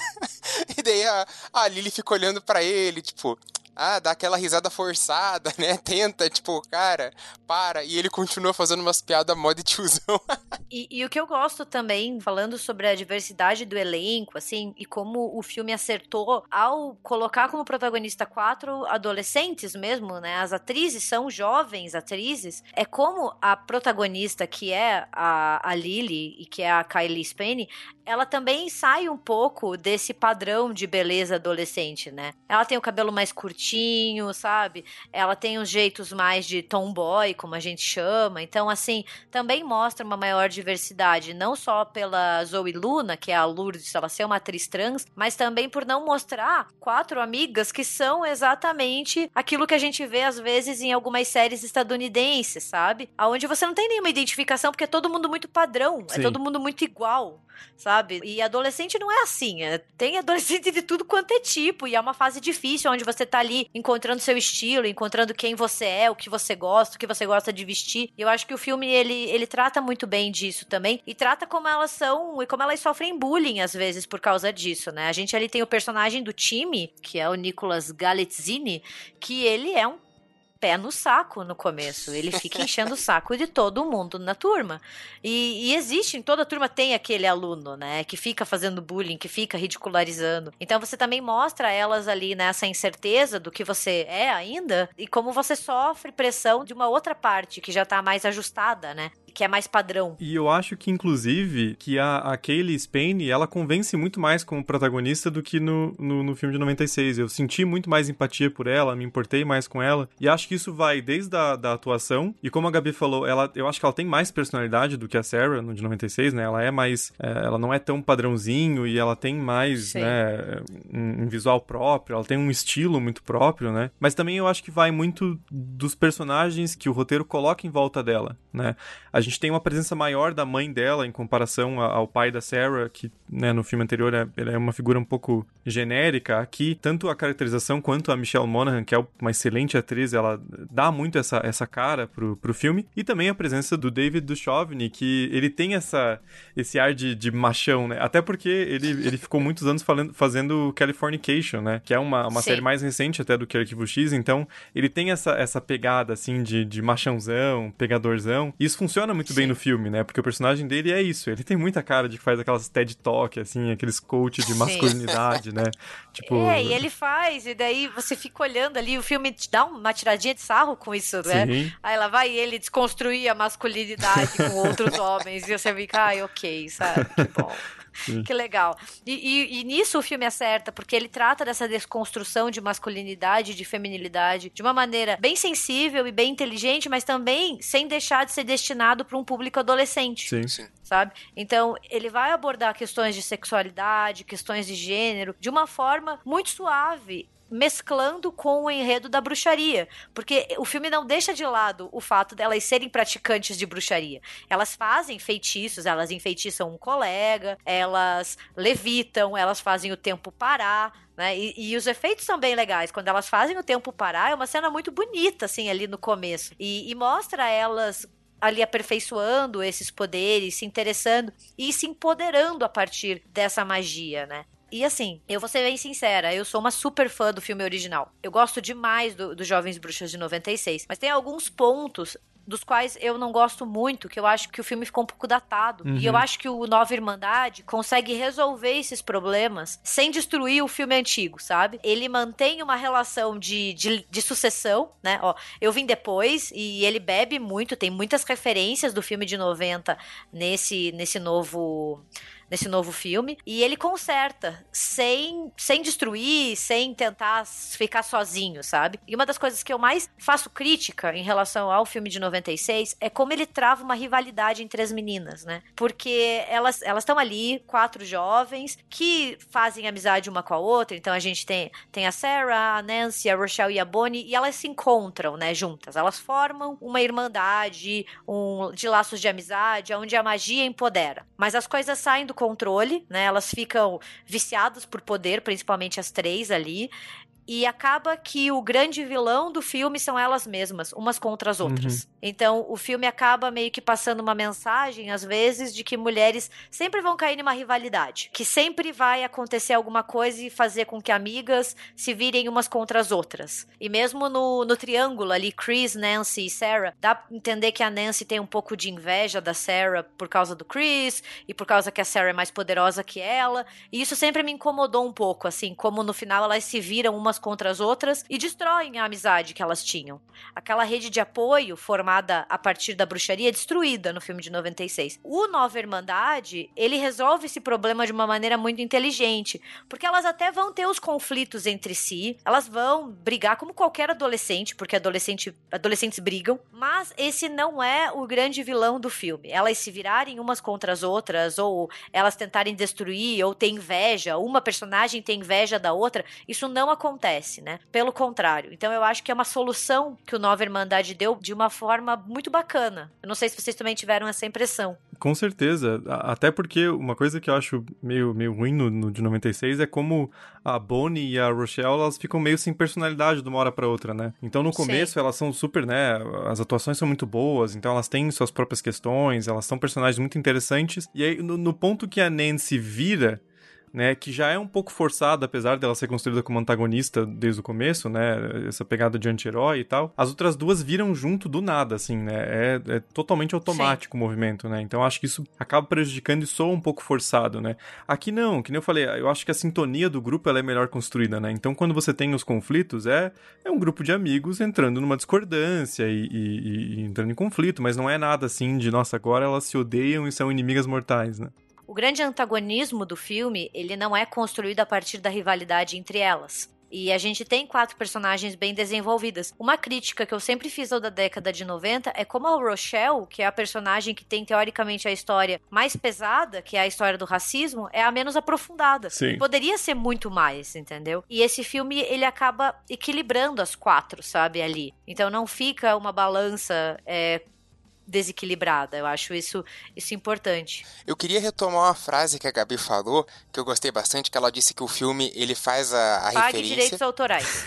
e daí a, a Lily fica olhando para ele, tipo ah, dá aquela risada forçada, né? Tenta, tipo, cara, para. E ele continua fazendo umas piadas mod tiozão. e, e o que eu gosto também, falando sobre a diversidade do elenco, assim, e como o filme acertou ao colocar como protagonista quatro adolescentes mesmo, né? As atrizes são jovens atrizes. É como a protagonista, que é a, a Lily e que é a Kylie Spane, ela também sai um pouco desse padrão de beleza adolescente, né? Ela tem o cabelo mais curtinho, sabe? Ela tem os jeitos mais de tomboy, como a gente chama. Então, assim, também mostra uma maior diversidade, não só pela Zoe Luna, que é a Lourdes, ela ser uma atriz trans, mas também por não mostrar quatro amigas que são exatamente aquilo que a gente vê às vezes em algumas séries estadunidenses, sabe? Aonde você não tem nenhuma identificação porque é todo mundo muito padrão, é Sim. é todo mundo muito igual, sabe? sabe? E adolescente não é assim. É, tem adolescente de tudo quanto é tipo. E é uma fase difícil onde você tá ali encontrando seu estilo, encontrando quem você é, o que você gosta, o que você gosta de vestir. E eu acho que o filme ele, ele trata muito bem disso também. E trata como elas são e como elas sofrem bullying às vezes por causa disso, né? A gente ali tem o personagem do time, que é o Nicolas Galitzini, que ele é um pé no saco no começo. Ele fica enchendo o saco de todo mundo na turma. E, e, existe, em toda turma tem aquele aluno, né? Que fica fazendo bullying, que fica ridicularizando. Então você também mostra elas ali nessa incerteza do que você é ainda e como você sofre pressão de uma outra parte que já tá mais ajustada, né? Que é mais padrão. E eu acho que, inclusive, que a, a Kaylee Spain, ela convence muito mais como protagonista do que no, no, no, filme de 96. Eu senti muito mais empatia por ela, me importei mais com ela. E acho que isso vai desde a da atuação. E como a Gabi falou, ela, eu acho que ela tem mais personalidade do que a Sarah no de 96, né? Ela é mais. É, ela não é tão padrãozinho e ela tem mais, Sim. né? Um, um visual próprio, ela tem um estilo muito próprio, né? Mas também eu acho que vai muito dos personagens que o roteiro coloca em volta dela, né? A gente tem uma presença maior da mãe dela em comparação ao pai da Sarah, que né, no filme anterior é, é uma figura um pouco genérica. Aqui, tanto a caracterização quanto a Michelle Monaghan, que é uma excelente atriz, ela dá muito essa, essa cara pro, pro filme. E também a presença do David Duchovny, que ele tem essa, esse ar de, de machão, né? Até porque ele, ele ficou muitos anos falando, fazendo Californication, né? Que é uma, uma série mais recente até do que Arquivo X, então ele tem essa, essa pegada, assim, de, de machãozão, pegadorzão. Isso funciona muito Sim. bem no filme, né? Porque o personagem dele é isso, ele tem muita cara de que faz aquelas TED Talk, assim, aqueles coach de masculinidade, né? Tipo... É, e ele faz, e daí você fica olhando ali, o filme te dá uma tiradinha de sarro com isso, né? Sim. Aí lá vai ele desconstruir a masculinidade com outros homens, e você fica, ai, ok, sabe? Que bom. Que legal. E, e, e, nisso o filme acerta, porque ele trata dessa desconstrução de masculinidade, de feminilidade, de uma maneira bem sensível e bem inteligente, mas também sem deixar de ser destinado para um público adolescente. Sim. Sim. Sabe? Então, ele vai abordar questões de sexualidade, questões de gênero, de uma forma muito suave mesclando com o enredo da bruxaria. Porque o filme não deixa de lado o fato delas serem praticantes de bruxaria. Elas fazem feitiços, elas enfeitiçam um colega, elas levitam, elas fazem o tempo parar. Né? E, e, os efeitos são bem legais. Quando elas fazem o tempo parar, é uma cena muito bonita, assim, ali no começo. E, e mostra elas ali aperfeiçoando esses poderes, se interessando e se empoderando a partir dessa magia, né? E assim, eu vou ser bem sincera, eu sou uma super fã do filme original. Eu gosto demais do, do Jovens Bruxas de 96. Mas tem alguns pontos dos quais eu não gosto muito, que eu acho que o filme ficou um pouco datado. Uhum. E eu uhum. acho que o Nova Irmandade consegue resolver esses problemas sem destruir o filme antigo, sabe? Ele mantém uma relação de, de, de sucessão, né? Ó, eu vim depois e ele bebe muito, tem muitas referências do filme de 90 nesse, nesse novo nesse novo filme. E ele conserta, sem, sem destruir, sem tentar ficar sozinho, sabe? E uma das coisas que eu mais faço crítica em relação ao filme de 96 é como ele trava uma rivalidade entre as meninas, né? Porque elas estão ali, quatro jovens, que fazem amizade uma com a outra. Então a gente tem, tem a Sarah, a Nancy, a Rochelle e a Bonnie, e elas se encontram, né, juntas. Elas formam uma irmandade, um, de laços de amizade, onde a magia empodera. Mas as coisas saem do controle, né? Elas ficam viciadas por poder, principalmente as três ali. E acaba que o grande vilão do filme são elas mesmas, umas contra as outras. Uhum. Então, o filme acaba meio que passando uma mensagem, às vezes, de que mulheres sempre vão cair numa rivalidade. Que sempre vai acontecer alguma coisa e fazer com que amigas se virem umas contra as outras. E mesmo no, no triângulo ali, Chris, Nancy e Sarah, dá pra entender que a Nancy tem um pouco de inveja da Sarah por causa do Chris e por causa que a Sarah é mais poderosa que ela. E isso sempre me incomodou um pouco, assim, como no final elas se viram umas umas contra as outras e destroem a amizade que elas tinham. Aquela rede de apoio formada a partir da bruxaria é destruída no filme de 96. O Nova Irmandade, ele resolve esse problema de uma maneira muito inteligente, porque elas até vão ter os conflitos entre si, elas vão brigar como qualquer adolescente, porque adolescente, adolescentes brigam, mas esse não é o grande vilão do filme. Elas se virarem umas contra as outras, ou elas tentarem destruir, ou ter inveja, uma personagem tem inveja da outra, isso não acontece acontece, né? Pelo contrário. Então eu acho que é uma solução que o Nova Irmandade deu de uma forma muito bacana. Eu não sei se vocês também tiveram essa impressão. Com certeza. Até porque uma coisa que eu acho meio, meio ruim no, no de 96 é como a Bonnie e a Rochelle, elas ficam meio sem personalidade de uma hora para outra, né? Então no começo Sim. elas são super, né? As atuações são muito boas, então elas têm suas próprias questões, elas são personagens muito interessantes. E aí no, no ponto que a Nancy vira né, que já é um pouco forçada, apesar dela ser construída como antagonista desde o começo, né, essa pegada de anti-herói e tal. As outras duas viram junto do nada, assim, né, é, é totalmente automático Sim. o movimento, né, então acho que isso acaba prejudicando e soa um pouco forçado, né. Aqui não, que nem eu falei, eu acho que a sintonia do grupo ela é melhor construída, né, então quando você tem os conflitos, é, é um grupo de amigos entrando numa discordância e, e, e entrando em conflito, mas não é nada assim de, nossa, agora elas se odeiam e são inimigas mortais, né. O grande antagonismo do filme, ele não é construído a partir da rivalidade entre elas. E a gente tem quatro personagens bem desenvolvidas. Uma crítica que eu sempre fiz ao da década de 90 é como a Rochelle, que é a personagem que tem teoricamente a história mais pesada, que é a história do racismo, é a menos aprofundada. Sim. Poderia ser muito mais, entendeu? E esse filme ele acaba equilibrando as quatro, sabe, ali. Então não fica uma balança é, desequilibrada. Eu acho isso, isso importante. Eu queria retomar uma frase que a Gabi falou, que eu gostei bastante, que ela disse que o filme ele faz a, a Pague referência... direitos autorais.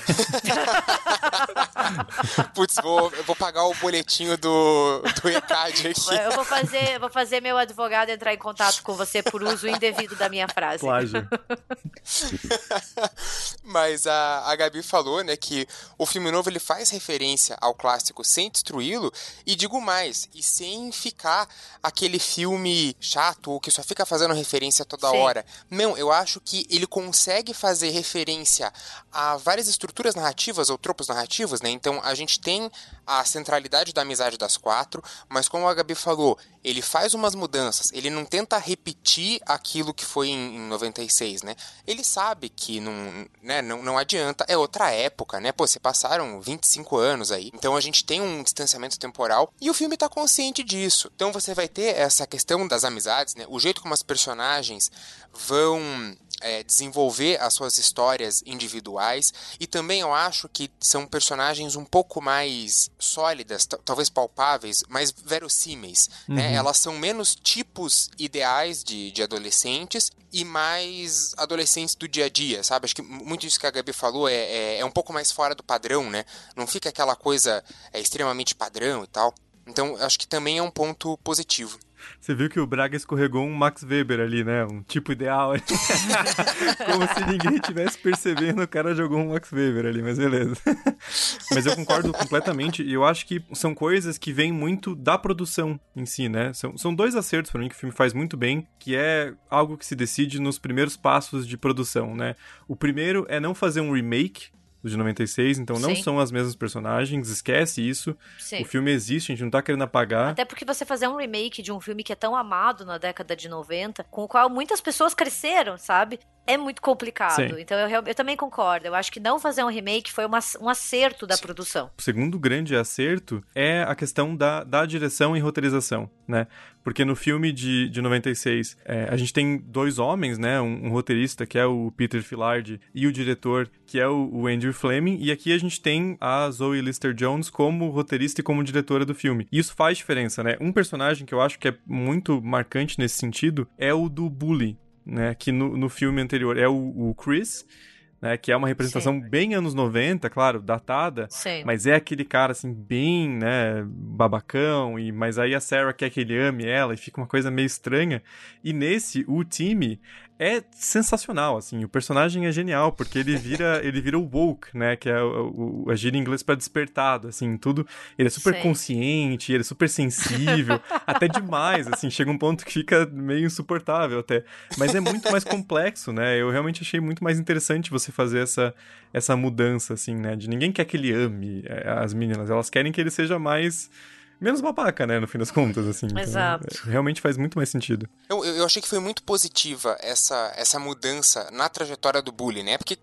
Putz, vou, eu vou pagar o boletinho do, do ECAD aqui. Eu vou fazer, vou fazer meu advogado entrar em contato com você por uso indevido da minha frase. Plágio. Mas a, a Gabi falou, né, que o filme novo ele faz referência ao clássico sem destruí-lo, e digo mais, e sem ficar aquele filme chato ou que só fica fazendo referência toda Sim. hora. Não, eu acho que ele consegue fazer referência a várias estruturas narrativas ou tropos narrativos, né? Então a gente tem a centralidade da amizade das quatro, mas como a Gabi falou, ele faz umas mudanças, ele não tenta repetir aquilo que foi em, em 96, né? Ele sabe que não, né, não, não adianta, é outra época, né? Pô, se passaram 25 anos aí, então a gente tem um distanciamento temporal e o filme tá consciente disso. Então você vai ter essa questão das amizades, né? O jeito como as personagens vão é, desenvolver as suas histórias individuais e também eu acho que são personagens um pouco mais sólidas, talvez palpáveis, mais verossímeis. Né? Uhum. Né? Elas são menos tipos ideais de, de adolescentes e mais adolescentes do dia a dia, sabe? Acho que muito disso que a Gabi falou é, é, é um pouco mais fora do padrão, né? Não fica aquela coisa é, extremamente padrão e tal. Então, acho que também é um ponto positivo. Você viu que o Braga escorregou um Max Weber ali, né? Um tipo ideal. Como se ninguém tivesse percebendo, o cara jogou um Max Weber ali, mas beleza. mas eu concordo completamente e eu acho que são coisas que vêm muito da produção em si, né? São, são dois acertos para mim que o filme faz muito bem, que é algo que se decide nos primeiros passos de produção, né? O primeiro é não fazer um remake de 96, então não Sim. são as mesmas personagens, esquece isso. Sim. O filme existe, a gente não tá querendo apagar. Até porque você fazer um remake de um filme que é tão amado na década de 90, com o qual muitas pessoas cresceram, sabe? É muito complicado. Sim. Então eu, eu, também concordo. Eu acho que não fazer um remake foi uma, um acerto da produção. O segundo grande acerto é a questão da, da direção e roteirização, né? Porque no filme de, de 96, é, a gente tem dois homens, né? Um, um, roteirista, que é o Peter Filardi, e o diretor, que é o, o Andrew Fleming. E aqui a gente tem a Zoe Lister-Jones como roteirista e como diretora do filme. E isso faz diferença, né? Um personagem que eu acho que é muito marcante nesse sentido é o do Bully, né? Que no, no filme anterior é o, o Chris né? Que é uma representação Sim. bem anos 90, claro, datada. Sim. Mas é aquele cara, assim, bem, né, babacão. E, mas aí a Sarah quer que ele ame ela e fica uma coisa meio estranha. E nesse, o time é sensacional, assim. O personagem é genial, porque ele vira, ele vira o woke, né? Que é o, o a gíria em inglês para despertado, assim, tudo. Ele é super consciente, ele é super sensível, até demais, assim. Chega um ponto que fica meio insuportável até. Mas é muito mais complexo, né? Eu realmente achei muito mais interessante você fazer essa, essa mudança, assim, né? De ninguém quer que ele ame é, as meninas, elas querem que ele seja mais menos babaca, né, no fim das contas, assim. Exato. Então, realmente faz muito mais sentido. Eu, eu achei que foi muito positiva essa, essa mudança na trajetória do bullying, né? Porque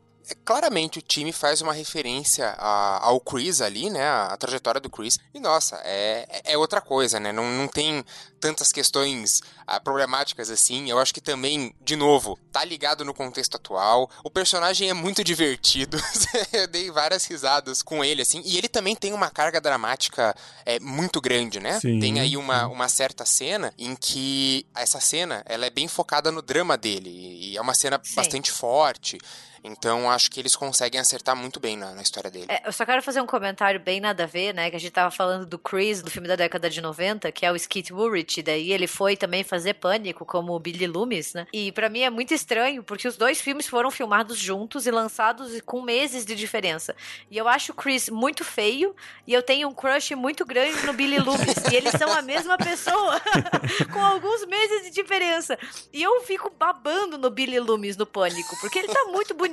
claramente o time faz uma referência a, ao Chris ali, né? A, a, trajetória do Chris. E nossa, é, é outra coisa, né? Não, não tem tantas questões ah, problemáticas assim. Eu acho que também, de novo, tá ligado no contexto atual. O personagem é muito divertido. Eu dei várias risadas com ele, assim. E ele também tem uma carga dramática é, muito grande, né? Sim. Tem aí uma, uma certa cena em que essa cena ela é bem focada no drama dele. E é uma cena Sim. bastante forte. Então acho que eles conseguem acertar muito bem na, na história dele. É, eu só quero fazer um comentário bem nada a ver, né? Que a gente tava falando do Chris, do filme da década de 90, que é o Skeet Ulrich, daí ele foi também fazer Pânico como o Billy Loomis, né? E para mim é muito estranho, porque os dois filmes foram filmados juntos e lançados com meses de diferença. E eu acho o Chris muito feio e eu tenho um crush muito grande no Billy Loomis. e eles são a mesma pessoa, com alguns meses de diferença. E eu fico babando no Billy Loomis no Pânico, porque ele tá muito bonito.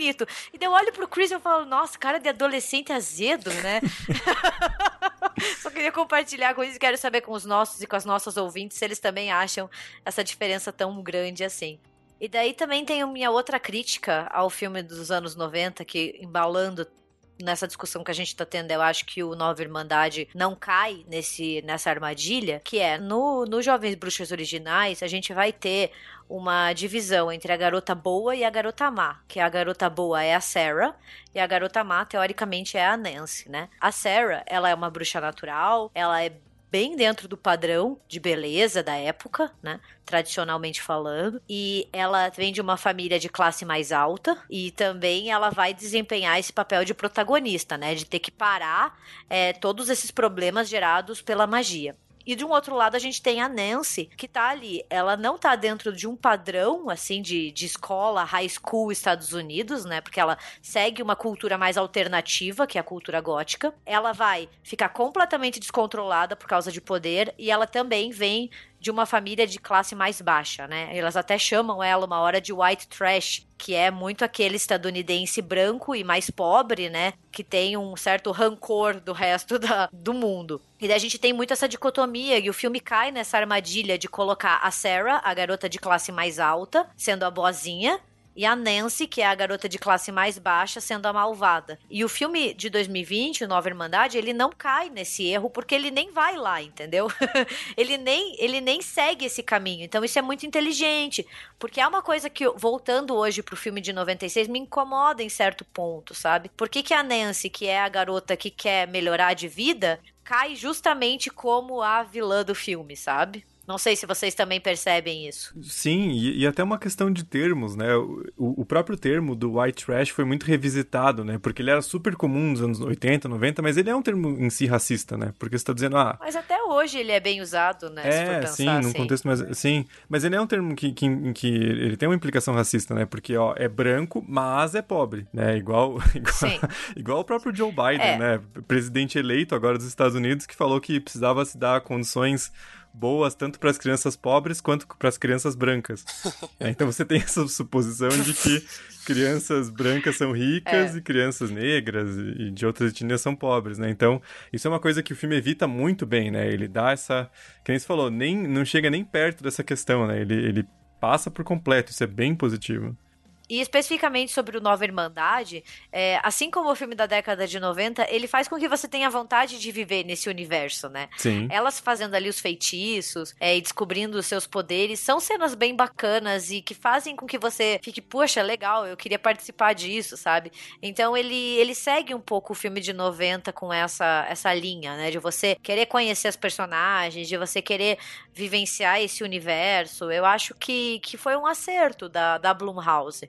E daí eu olho pro Chris e eu falo, nossa, cara de adolescente azedo, né? Só queria compartilhar com eles, quero saber com os nossos e com as nossas ouvintes se eles também acham essa diferença tão grande assim. E daí também tem a minha outra crítica ao filme dos anos 90, que embalando nessa discussão que a gente está tendo, eu acho que o Nova Irmandade não cai nesse, nessa armadilha, que é no, no Jovens Bruxas Originais, a gente vai ter uma divisão entre a garota boa e a garota má, que a garota boa é a Sarah e a garota má, teoricamente, é a Nancy, né? A Sarah, ela é uma bruxa natural, ela é bem dentro do padrão de beleza da época, né? Tradicionalmente falando. E ela vem de uma família de classe mais alta. E também ela vai desempenhar esse papel de protagonista, né? De ter que parar é, todos esses problemas gerados pela magia. E de um outro lado, a gente tem a Nancy, que tá ali. Ela não tá dentro de um padrão, assim, de, de escola, high school, Estados Unidos, né? Porque ela segue uma cultura mais alternativa, que é a cultura gótica. Ela vai ficar completamente descontrolada por causa de poder. E ela também vem de uma família de classe mais baixa, né? Elas até chamam ela uma hora de white trash, que é muito aquele estadunidense branco e mais pobre, né? Que tem um certo rancor do resto da, do mundo. E daí a gente tem muito essa dicotomia, e o filme cai nessa armadilha de colocar a Sarah, a garota de classe mais alta, sendo a boazinha, e a Nancy, que é a garota de classe mais baixa, sendo a malvada. E o filme de 2020, o Nova Irmandade, ele não cai nesse erro porque ele nem vai lá, entendeu? ele, nem, ele nem segue esse caminho. Então isso é muito inteligente, porque é uma coisa que, voltando hoje pro filme de 96, me incomoda em certo ponto, sabe? Por que, que a Nancy, que é a garota que quer melhorar de vida, cai justamente como a vilã do filme, sabe? Não sei se vocês também percebem isso. Sim, e, e até uma questão de termos, né? O, o, próprio termo do white trash foi muito revisitado, né? Porque ele era super comum nos anos 80, 90, mas ele é um termo em si racista, né? Porque você tá dizendo, ah... Mas até hoje ele é bem usado, né? É, sim, num assim. contexto mais... Sim, mas ele é um termo que, que, que ele tem uma implicação racista, né? Porque, ó, é branco, mas é pobre, né? Igual, igual, igual o próprio Joe Biden, é. né? Presidente eleito agora dos Estados Unidos, que falou que precisava se dar condições boas tanto para as crianças pobres quanto para as crianças brancas. é, então você tem essa suposição de que crianças brancas são ricas é. e crianças negras e de outras etnias são pobres, né? Então, isso é uma coisa que o filme evita muito bem, né? Ele dá essa, que nem você falou, nem não chega nem perto dessa questão, né? Ele, ele passa por completo, isso é bem positivo. E especificamente sobre o Nova Irmandade, é, assim como o filme da década de 90, ele faz com que você tenha vontade de viver nesse universo, né? Sim. Elas fazendo ali os feitiços é, e descobrindo os seus poderes são cenas bem bacanas e que fazem com que você fique, poxa, legal, eu queria participar disso, sabe? Então ele, ele segue um pouco o filme de 90 com essa, essa linha, né? De você querer conhecer as personagens, de você querer vivenciar esse universo. Eu acho que, que foi um acerto da, da Blumhouse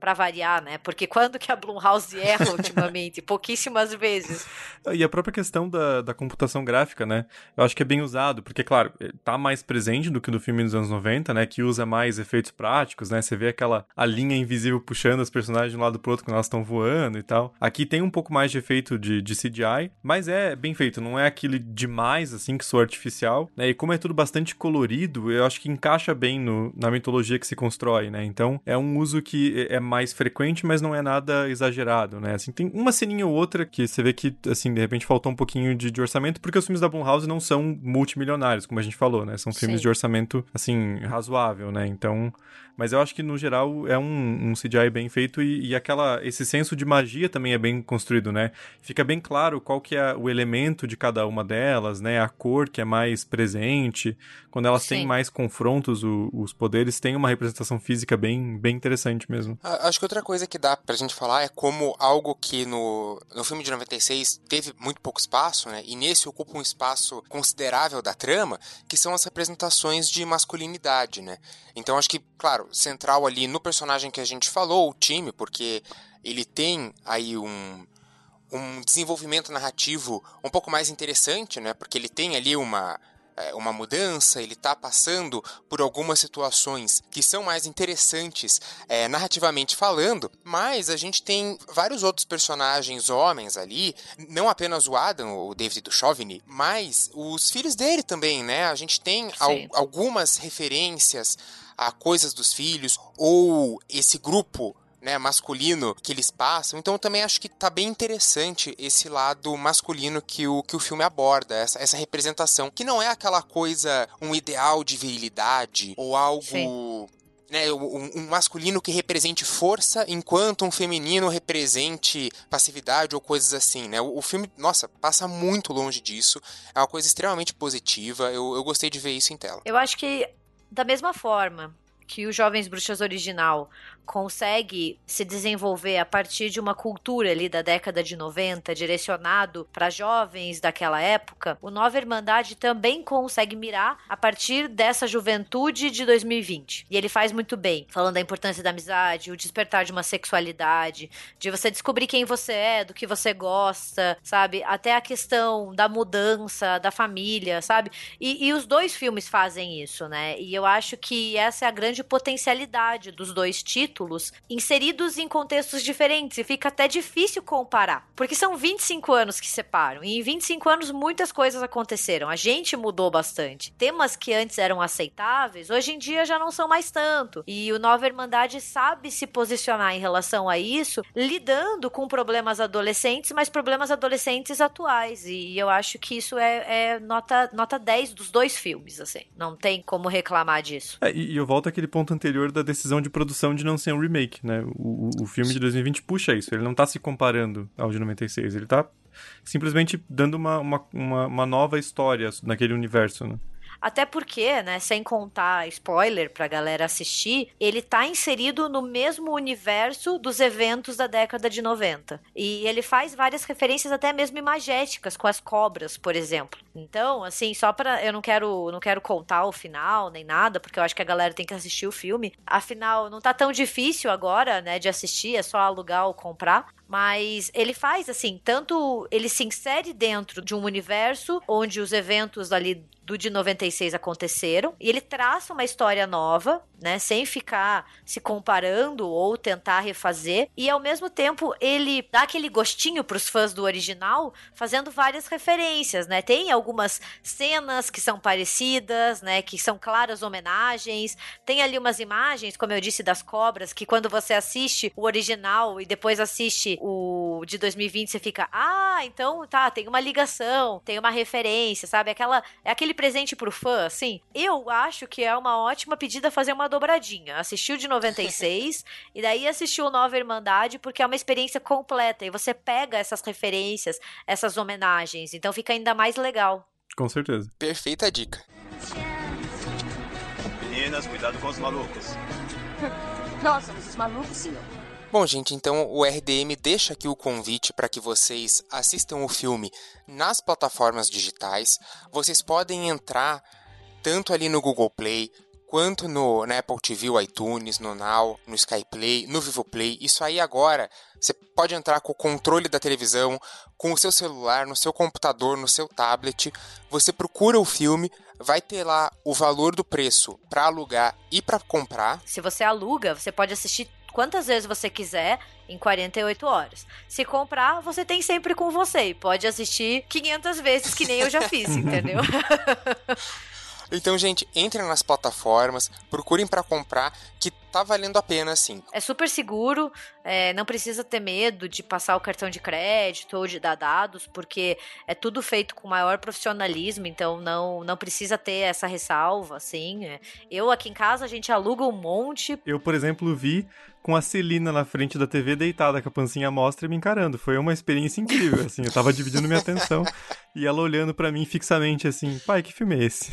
para variar, né? Porque quando que a Blumhouse erra ultimamente? Pouquíssimas vezes. E a própria questão da, da computação gráfica, né? Eu acho que é bem usado, porque, claro, eh, tá mais presente do que no filme dos anos 90, né? Que usa mais efeitos práticos, né? Você vê aquela a linha invisível puxando as personagens de um lado pro outro quando elas estão voando e tal. Aqui tem um pouco mais de efeito de, de CGI, mas é bem feito, não é aquele demais, assim, que sou artificial, né? E como é tudo bastante colorido, eu acho que encaixa bem no, na mitologia que se constrói, né? Então, é um uso que é mais frequente, mas não é nada exagerado, né? Assim, tem uma ceninha ou outra que você vê que, assim, de repente faltou um pouquinho de, de orçamento, porque os filmes da Blumhouse não são multimilionários, como a gente falou, né? São filmes Sim. de orçamento, assim, razoável, né? Então, mas eu acho que no geral é um, um CGI bem feito e, e, aquela esse senso de magia também é bem construído, né? Fica bem claro qual que é o elemento de cada uma delas, né? A cor que é mais presente. Quando elas Sim. têm mais confrontos, o, os poderes têm uma representação física bem, bem interessante mesmo. Acho que outra coisa que dá pra gente falar é como algo que no, no filme de 96 teve muito pouco espaço, né? E nesse ocupa um espaço considerável da trama, que são as representações de masculinidade, né? Então acho que, claro, central ali no personagem que a gente falou, o time, porque ele tem aí um, um desenvolvimento narrativo um pouco mais interessante, né? Porque ele tem ali uma é, uma mudança, ele está passando por algumas situações que são mais interessantes é, narrativamente falando, mas a gente tem vários outros personagens homens ali, não apenas o Adam, o David Duchovny, mas os filhos dele também, né? A gente tem al algumas referências a coisas dos filhos ou esse grupo né, masculino que eles passam. Então eu também acho que tá bem interessante esse lado masculino que o, que o filme aborda, essa, essa representação, que não é aquela coisa, um ideal de virilidade ou algo. Né, um, um, masculino que represente força, enquanto um feminino represente passividade ou coisas assim, né? O, o, filme, nossa, passa muito longe disso. É uma coisa extremamente positiva. Eu, eu gostei de ver isso em tela. Eu acho que, da mesma forma que o Jovens Bruxas original consegue se desenvolver a partir de uma cultura ali da década de 90, direcionado para jovens daquela época, o Nova Irmandade também consegue mirar a partir dessa juventude de 2020. E ele faz muito bem, falando da importância da amizade, o despertar de uma sexualidade, de você descobrir quem você é, do que você gosta, sabe? Até a questão da mudança, da família, sabe? E, e os dois filmes fazem isso, né? E eu acho que essa é a grande potencialidade dos dois títulos títulos inseridos em contextos diferentes e fica até difícil comparar. Porque são 25 anos que separam e em 25 anos muitas coisas aconteceram. A gente mudou bastante. Temas que antes eram aceitáveis, hoje em dia já não são mais tanto. E o Nova Irmandade sabe se posicionar em relação a isso, lidando com problemas adolescentes, mas problemas adolescentes atuais. E eu acho que isso é, é nota, nota 10 dos dois filmes, assim. Não tem como reclamar disso. É, e eu volto àquele ponto anterior da decisão de produção de não ser um remake, né? O, o filme de 2020 puxa isso. Ele não tá se comparando ao de 96. Ele tá simplesmente dando uma, uma, uma nova história naquele universo, né? Até porque, né, sem contar spoiler pra galera assistir, ele tá inserido no mesmo universo dos eventos da década de 90. E ele faz várias referências até mesmo imagéticas com as cobras, por exemplo. Então, assim, só para eu não quero não quero contar o final nem nada, porque eu acho que a galera tem que assistir o filme. Afinal, não tá tão difícil agora, né, de assistir, é só alugar ou comprar. Mas ele faz assim, tanto ele se insere dentro de um universo onde os eventos ali do de 96 aconteceram, e ele traça uma história nova, né, sem ficar se comparando ou tentar refazer, e ao mesmo tempo ele dá aquele gostinho para os fãs do original, fazendo várias referências, né? Tem algumas cenas que são parecidas, né, que são claras homenagens, tem ali umas imagens, como eu disse, das cobras, que quando você assiste o original e depois assiste o de 2020, você fica, ah, então tá, tem uma ligação, tem uma referência, sabe? Aquela, é aquele presente pro fã, assim, eu acho que é uma ótima pedida fazer uma dobradinha. Assistiu de 96 e daí assistiu Nova Irmandade porque é uma experiência completa e você pega essas referências, essas homenagens, então fica ainda mais legal. Com certeza. Perfeita dica. Meninas, cuidado com os malucos. Nós somos os malucos, senhor. Bom, gente, então o RDM deixa aqui o convite para que vocês assistam o filme nas plataformas digitais. Vocês podem entrar tanto ali no Google Play quanto no na Apple TV, iTunes, no Now, no Sky Play, no Vivo Play. Isso aí agora você pode entrar com o controle da televisão, com o seu celular, no seu computador, no seu tablet. Você procura o filme, vai ter lá o valor do preço para alugar e para comprar. Se você aluga, você pode assistir quantas vezes você quiser em 48 horas. Se comprar, você tem sempre com você e pode assistir 500 vezes que nem eu já fiz, entendeu? Então, gente, entrem nas plataformas, procurem para comprar, que tá valendo a pena, sim. É super seguro, é, não precisa ter medo de passar o cartão de crédito ou de dar dados, porque é tudo feito com maior profissionalismo, então não, não precisa ter essa ressalva, assim. É. Eu aqui em casa, a gente aluga um monte. Eu, por exemplo, vi com a Celina na frente da TV deitada com a pancinha mostra e me encarando. Foi uma experiência incrível, assim. Eu tava dividindo minha atenção e ela olhando para mim fixamente, assim, pai, que filme é esse?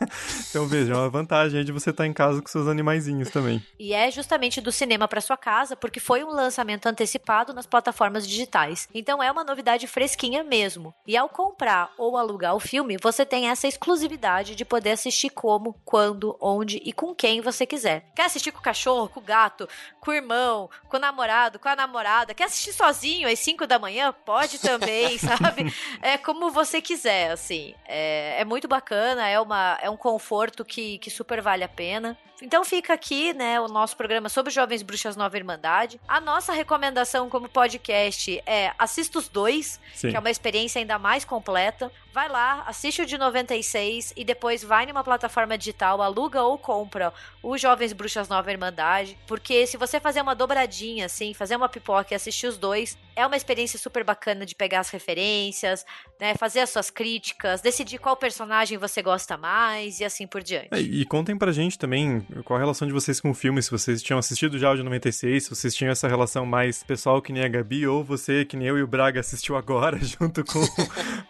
então veja, é uma vantagem de você estar tá em casa com seus animaizinhos também. E é justamente do cinema para sua casa, porque foi um lançamento antecipado nas plataformas digitais. Então é uma novidade fresquinha mesmo. E ao comprar ou alugar o filme, você tem essa exclusividade de poder assistir como, quando, onde e com quem você quiser. Quer assistir com o cachorro, com o gato, o irmão, com o namorado, com a namorada? Quer assistir sozinho às 5 da manhã? Pode também, sabe? É como você quiser, assim. É, é muito bacana, é, uma, é um conforto que, que super vale a pena. Então fica aqui, né, o nosso programa sobre Jovens Bruxas Nova Irmandade. A nossa recomendação como podcast é assista os dois, Sim. que é uma experiência ainda mais completa. Vai lá, assiste o de 96 e depois vai numa plataforma digital, aluga ou compra o Jovens Bruxas Nova Irmandade, porque se você fazer uma dobradinha assim, fazer uma pipoca e assistir os dois, é uma experiência super bacana de pegar as referências, né, fazer as suas críticas, decidir qual personagem você gosta mais e assim por diante. É, e contem pra gente também qual a relação de vocês com o filme, se vocês tinham assistido já o de 96, se vocês tinham essa relação mais pessoal que nem a Gabi, ou você, que nem eu e o Braga, assistiu agora junto com,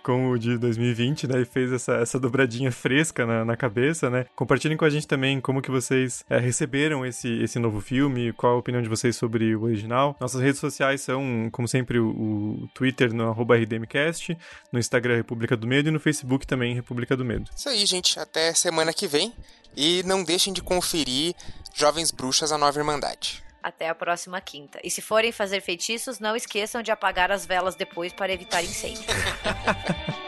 com o de 2020, né? E fez essa, essa dobradinha fresca na, na cabeça, né? Compartilhem com a gente também como que vocês é, receberam esse, esse novo filme, qual a opinião de vocês sobre o original. Nossas redes sociais são, como sempre, o, o Twitter no arroba RDMcast, no Instagram República do Medo e no Facebook também República do Medo. Isso aí, gente. Até semana que vem. E não deixem de conferir Jovens Bruxas, a Nova Irmandade. Até a próxima quinta. E se forem fazer feitiços, não esqueçam de apagar as velas depois para evitar incêndio.